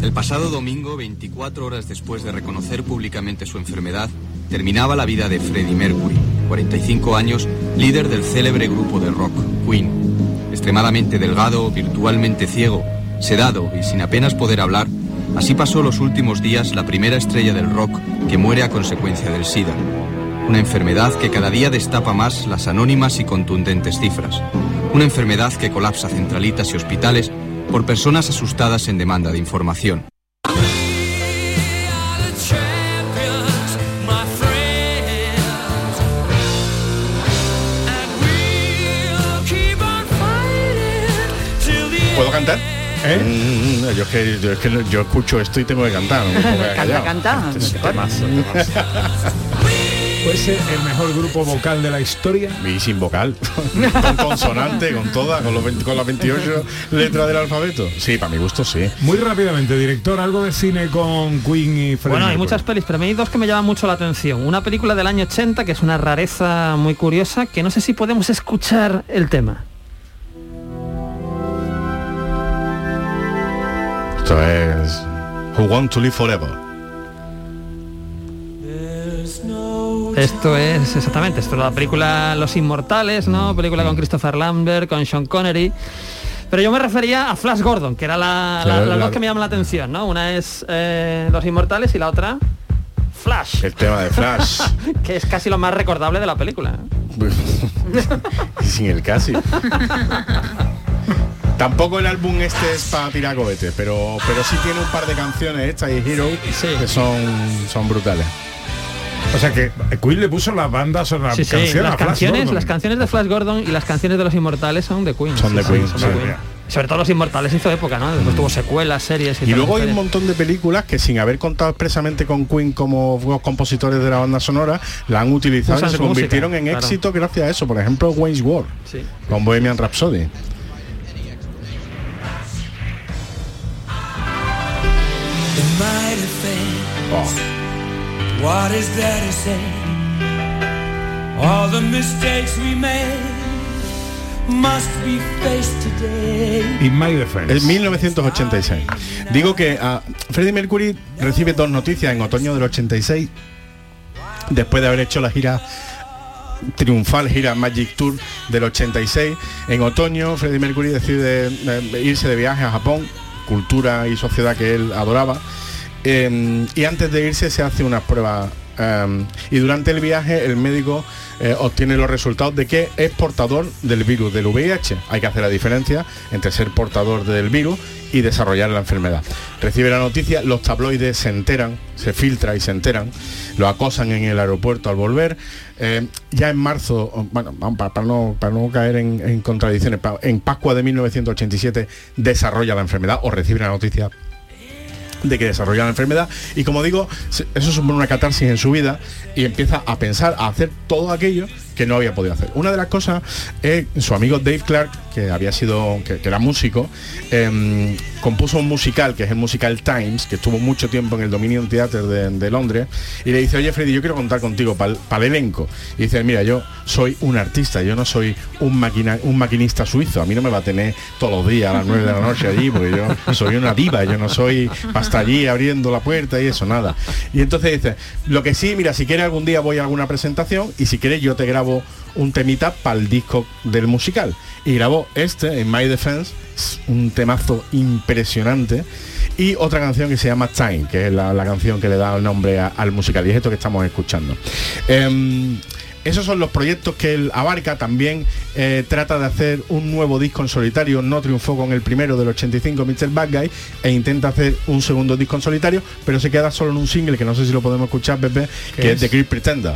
Speaker 20: El pasado domingo, 24 horas después de reconocer públicamente su enfermedad, terminaba la vida de Freddie Mercury, 45 años, líder del célebre grupo de rock, Queen. Extremadamente delgado, virtualmente ciego, sedado y sin apenas poder hablar, así pasó los últimos días la primera estrella del rock que muere a consecuencia del SIDA. Una enfermedad que cada día destapa más las anónimas y contundentes cifras. Una enfermedad que colapsa centralitas y hospitales por personas asustadas en demanda de información.
Speaker 13: ¿Puedo cantar? Mm, yo, es que, yo, es que yo escucho esto y tengo que cantar. no me
Speaker 3: Canta, canta.
Speaker 13: Este es un temazo, temazo.
Speaker 1: Puede ser el mejor grupo vocal de la historia.
Speaker 13: Y sin vocal. con consonante, con todas, con, los 20 con las 28 letras del alfabeto. Sí, para mi gusto sí.
Speaker 1: Muy rápidamente, director, algo de cine con Queen y Freddie
Speaker 4: Bueno, hay
Speaker 1: Mercury.
Speaker 4: muchas pelis, pero a mí hay dos que me llaman mucho la atención. Una película del año 80, que es una rareza muy curiosa, que no sé si podemos escuchar el tema.
Speaker 13: Esto es Who Want to Live Forever.
Speaker 4: Esto es exactamente, esto es la película Los Inmortales, ¿no? Película con Christopher Lambert, con Sean Connery. Pero yo me refería a Flash Gordon, que era la, las
Speaker 13: la-
Speaker 4: dos que me llaman la atención, ¿no? Una es eh, Los Inmortales y la otra Flash,
Speaker 13: El tema de Flash.
Speaker 4: que es casi lo más recordable de la película.
Speaker 13: Sin el casi. Tampoco el álbum este es para tirar cohetes, pero, pero sí tiene un par de canciones, esta y Hero, que son, son brutales.
Speaker 1: O sea que Queen le puso las bandas o las
Speaker 4: Sí, sí,
Speaker 1: canciones
Speaker 4: las
Speaker 1: a Flash
Speaker 4: canciones,
Speaker 1: Gordon.
Speaker 4: las canciones de Flash Gordon y las canciones de Los Inmortales son de Queen.
Speaker 13: Son de
Speaker 4: sí,
Speaker 13: Queen,
Speaker 4: son
Speaker 13: sí.
Speaker 4: de Queen. Sobre todo Los Inmortales hizo época, ¿no? Después tuvo secuelas, series y,
Speaker 13: Y luego hay un montón de películas que sin haber contado expresamente con Queen como compositores de la banda sonora, la han utilizado
Speaker 4: Usan
Speaker 13: y se
Speaker 4: música,
Speaker 13: convirtieron en
Speaker 4: claro.
Speaker 13: éxito gracias a eso. Por ejemplo, Wayne's World,
Speaker 4: Sí.
Speaker 13: con Bohemian Rhapsody. Oh.
Speaker 9: What is there to say? All the mistakes we made must be faced today.
Speaker 1: In My Defense.
Speaker 13: En 1986. Digo que a Freddie Mercury recibe dos noticias en otoño del 86, después de haber hecho la gira triunfal gira Magic Tour del 86. En otoño, Freddie Mercury decide eh, irse de viaje a Japón, cultura y sociedad que él adoraba. Eh, y antes de irse se hace unas pruebas. eh, y durante el viaje el médico eh, obtiene los resultados de que es portador del virus del VIH. Hay que hacer la diferencia entre ser portador del virus y desarrollar la enfermedad. Recibe la noticia, los tabloides se enteran, se filtra y se enteran, lo acosan en el aeropuerto al volver. Eh, ya en marzo, bueno, para, no, caer en, contradicciones, en Pascua de 1987 desarrolla la enfermedad o recibe la noticia de que desarrolla la enfermedad. Y como digo, eso supone una catarsis en su vida y empieza a pensar, a hacer todo aquello que no había podido hacer. Una de las cosas es su amigo Dave Clark, que había sido, que, era músico, em, compuso un musical, que es el musical Times, que estuvo mucho tiempo en el Dominion Theatre de, de Londres, y le dice, oye Freddy, yo quiero contar contigo para el elenco. Y dice, mira, yo soy un artista, yo no soy un, máquina, un maquinista suizo, a mí no me va a tener todos los días a las 9 de la noche allí, porque yo soy una diva, yo no soy estar allí abriendo la puerta y eso, nada. Y entonces dice, lo que sí, mira, si quieres algún día voy a alguna presentación y si quieres yo te grabo un temita para el disco del musical. Y grabó este, en My Defense, un temazo impresionante. Y otra canción que se llama Time, que es la, la canción que le da el nombre a- al musical. Y es esto que estamos escuchando. Em, esos son los proyectos que él abarca. También eh, trata de hacer un nuevo disco en solitario. No triunfó con el primero del 85, Mr. Bad Guy, e intenta hacer un segundo disco en solitario, pero se queda solo en un single que no sé si lo podemos escuchar, Pepe,
Speaker 1: ¿Qué
Speaker 13: que es
Speaker 1: es?
Speaker 13: The Great Pretender.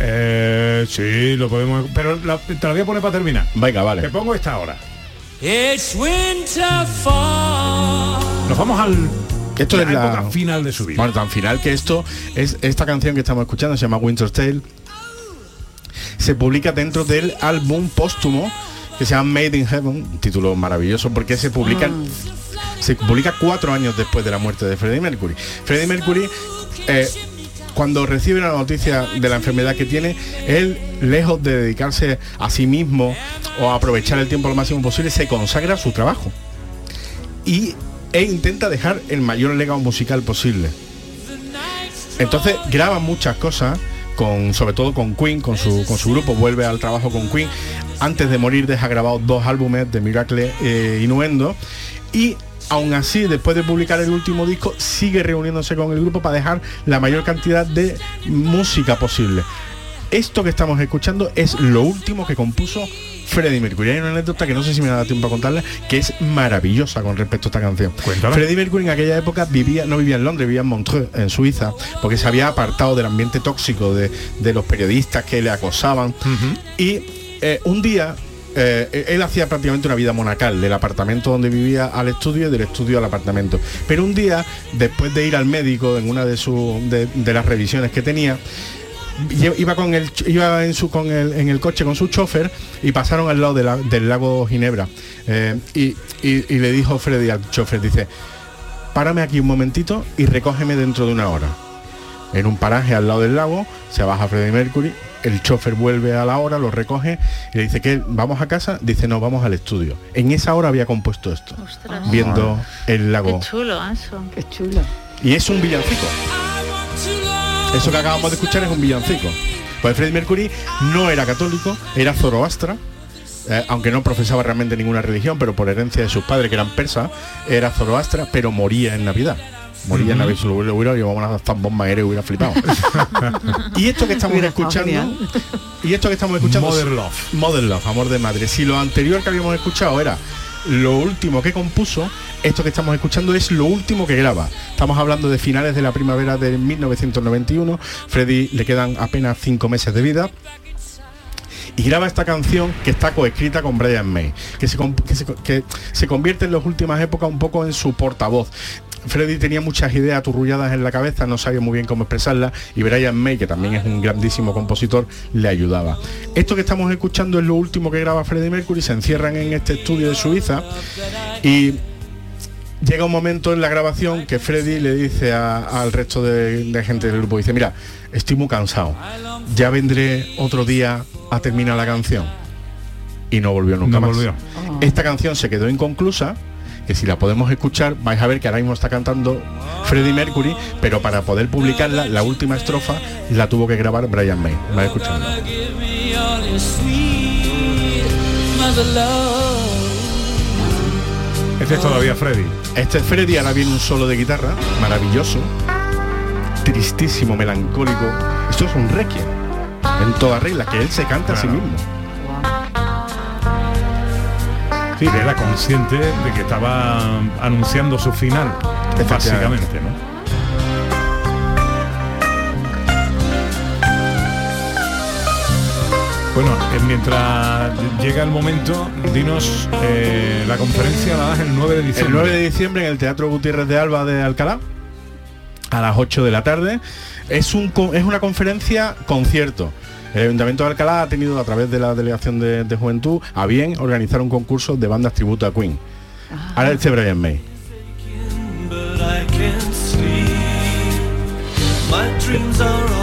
Speaker 1: Eh, sí, lo podemos. Pero la- te la voy a poner para terminar.
Speaker 13: Venga, vale.
Speaker 1: Te pongo esta ahora.
Speaker 21: It's winter fall.
Speaker 1: Nos vamos al
Speaker 13: Esto
Speaker 1: la
Speaker 13: es la
Speaker 1: época final de su vida.
Speaker 13: Bueno, tan final que esto es esta canción que estamos escuchando se llama Winter's Tale. Se publica dentro del álbum póstumo que se llama Made in Heaven, un título maravilloso porque se publica se publica cuatro años después de la muerte de Freddie Mercury. Freddie Mercury eh, cuando recibe la noticia de la enfermedad que tiene, él, lejos de dedicarse a sí mismo o aprovechar el tiempo lo máximo posible, se consagra a su trabajo. Y, e intenta dejar el mayor legado musical posible. Entonces graba muchas cosas, con, sobre todo con Queen, con su, con su grupo, vuelve al trabajo con Queen. Antes de morir deja grabados dos álbumes de Miracle eh, Innuendo. Y aún así, después de publicar el último disco, sigue reuniéndose con el grupo para dejar la mayor cantidad de música posible. Esto que estamos escuchando es lo último que compuso Freddie Mercury. Hay una anécdota que no sé si me da tiempo a contarla, que es maravillosa con respecto a esta canción.
Speaker 1: Cuéntala.
Speaker 13: Freddie Mercury en aquella época vivía, no vivía en Londres, vivía en Montreux, en Suiza, porque se había apartado del ambiente tóxico de, de los periodistas que le acosaban. Y eh, un día eh, él hacía prácticamente una vida monacal, del apartamento donde vivía al estudio y del estudio al apartamento. Pero un día, después de ir al médico en una de, sus de, las revisiones que tenía, iba con el iba en su con el, en el coche con su chofer y pasaron al lado de la- del lago Ginebra Eh, y, y- y le dijo Freddy al chofer dice párame aquí un momentito y recógeme dentro de una hora en un paraje al lado del lago se baja Freddie Mercury el chofer vuelve a la hora lo recoge y le dice que vamos a casa dice no vamos al estudio en esa hora había compuesto esto
Speaker 2: Ostras.
Speaker 13: viendo el
Speaker 2: Qué
Speaker 13: lago
Speaker 2: chulo eso.
Speaker 3: Qué chulo.
Speaker 13: y es un villancico. Eso que acabamos de escuchar es un villancico. Pues Freddie Mercury no era católico, era zoroastra, eh, aunque no profesaba realmente ninguna religión, pero por herencia de sus padres que eran persas, era zoroastra, pero moría en Navidad. Moría en. Navidad, si lo hubiera, hubiera llevado una zambomba aérea hubiera flipado. y esto que estamos escuchando, y esto que estamos escuchando,
Speaker 1: Mother Love.
Speaker 13: Mother Love, amor de madre. Si lo anterior que habíamos escuchado era lo último que compuso, esto que estamos escuchando es lo último que graba. Estamos hablando de finales de la primavera de 1991. Freddy le quedan apenas cinco meses de vida. Y graba esta canción que está coescrita con Brian May, que se, que se que se convierte en las últimas épocas un poco en su portavoz. Freddy tenía muchas ideas aturrulladas en la cabeza, no sabía muy bien cómo expresarlas y Brian May, que también es un grandísimo compositor, le ayudaba. Esto que estamos escuchando es lo último que graba Freddie Mercury, se encierran en este estudio de Suiza y llega un momento en la grabación que Freddy le dice a- al resto de, de gente del grupo, dice, mira, estoy muy cansado, ya vendré otro día a terminar la canción. Y no volvió nunca
Speaker 1: No
Speaker 13: más.
Speaker 1: volvió.
Speaker 13: Esta canción se quedó inconclusa, que si la podemos escuchar vais a ver que ahora mismo está cantando Freddie Mercury, pero para poder publicarla, la última estrofa la tuvo que grabar Brian May. Vais
Speaker 21: love.
Speaker 1: Este es todavía Freddy.
Speaker 13: Este es Freddy, ahora viene un solo de guitarra, maravilloso, tristísimo, melancólico. Esto es un requiem, en toda regla, que él se canta a sí mismo.
Speaker 1: Sí, era consciente de que estaba anunciando su final, básicamente, ¿no? Bueno, eh, mientras llega el momento, dinos eh, la conferencia la das el 9 de
Speaker 13: El
Speaker 1: diciembre.
Speaker 13: 9 de diciembre en el Teatro Gutiérrez de Alba de Alcalá, a las 8 de la tarde. Es, un, es una conferencia concierto. El Ayuntamiento de Alcalá ha tenido a través de la Delegación de, de Juventud a bien organizar un concurso de bandas tributo a Queen. Ahora este Brian May.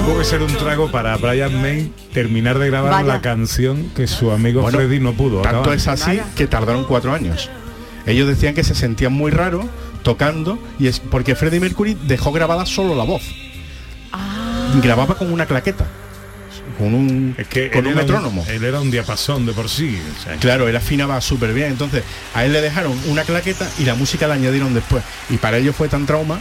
Speaker 1: Tuvo que ser un trago para Brian May terminar de grabar
Speaker 3: Vaya.
Speaker 1: la canción que su amigo
Speaker 13: Bueno,
Speaker 1: Freddy no pudo.
Speaker 13: Tanto
Speaker 1: acabar.
Speaker 13: es así que tardaron cuatro años. Ellos decían que se sentían muy raro tocando y es porque Freddie Mercury dejó grabada solo la voz. Grababa con una claqueta, con un,
Speaker 1: Es que
Speaker 13: con
Speaker 1: él
Speaker 13: un
Speaker 1: era
Speaker 13: metrónomo.
Speaker 1: él era un diapasón de por sí. o sea,
Speaker 13: Claro, él afinaba súper bien. Entonces, a él le dejaron una claqueta y la música la añadieron después. Y para ellos fue tan trauma.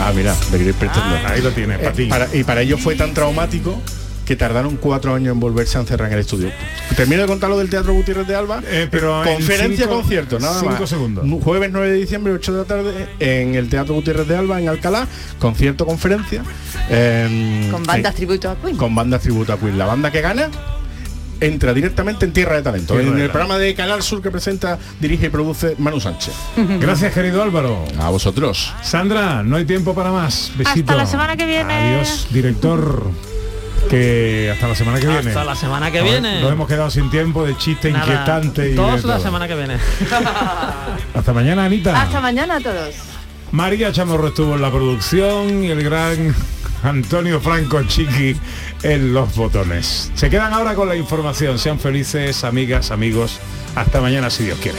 Speaker 13: Ah, mira, le queréis prestando.
Speaker 1: Ahí lo tienes, para
Speaker 13: Eh,
Speaker 1: ti.
Speaker 13: para- y para ellos fue tan traumático que tardaron cuatro años en volverse a encerrar en el estudio. Termino de contar lo del Teatro Gutiérrez de Alba.
Speaker 1: Eh, pero en
Speaker 13: Conferencia
Speaker 1: cinco-
Speaker 13: concierto, nada
Speaker 1: cinco
Speaker 13: más.
Speaker 1: segundos.
Speaker 13: Jueves 9 de diciembre, 8 de la tarde, en el Teatro Gutiérrez de Alba, en Alcalá. Concierto, conferencia. em,
Speaker 3: Con bandas
Speaker 13: eh,
Speaker 3: tributo a Queen.
Speaker 13: con banda tributo a Queen. La banda que gana entra directamente en Tierra de Talento,
Speaker 1: Tierra
Speaker 13: en
Speaker 1: de
Speaker 13: el programa de Canal Sur que presenta, dirige y produce Manu Sánchez.
Speaker 1: Gracias, querido Álvaro.
Speaker 13: A vosotros.
Speaker 1: Sandra, no hay tiempo para más. Besito.
Speaker 2: Hasta la semana que viene.
Speaker 1: Adiós, director. Que hasta la semana que viene.
Speaker 4: Hasta la semana que viene.
Speaker 1: Nos hemos quedado sin tiempo de chiste
Speaker 4: Nada,
Speaker 1: inquietante y de
Speaker 4: Todos la
Speaker 1: todo.
Speaker 4: semana que viene.
Speaker 1: Hasta mañana, Anita.
Speaker 3: Hasta mañana a todos.
Speaker 1: María Chamorro estuvo en la producción y el gran Antonio Franco Chiqui en los botones. Se quedan ahora con la información. Sean felices, amigas, amigos. Hasta mañana si Dios quiere.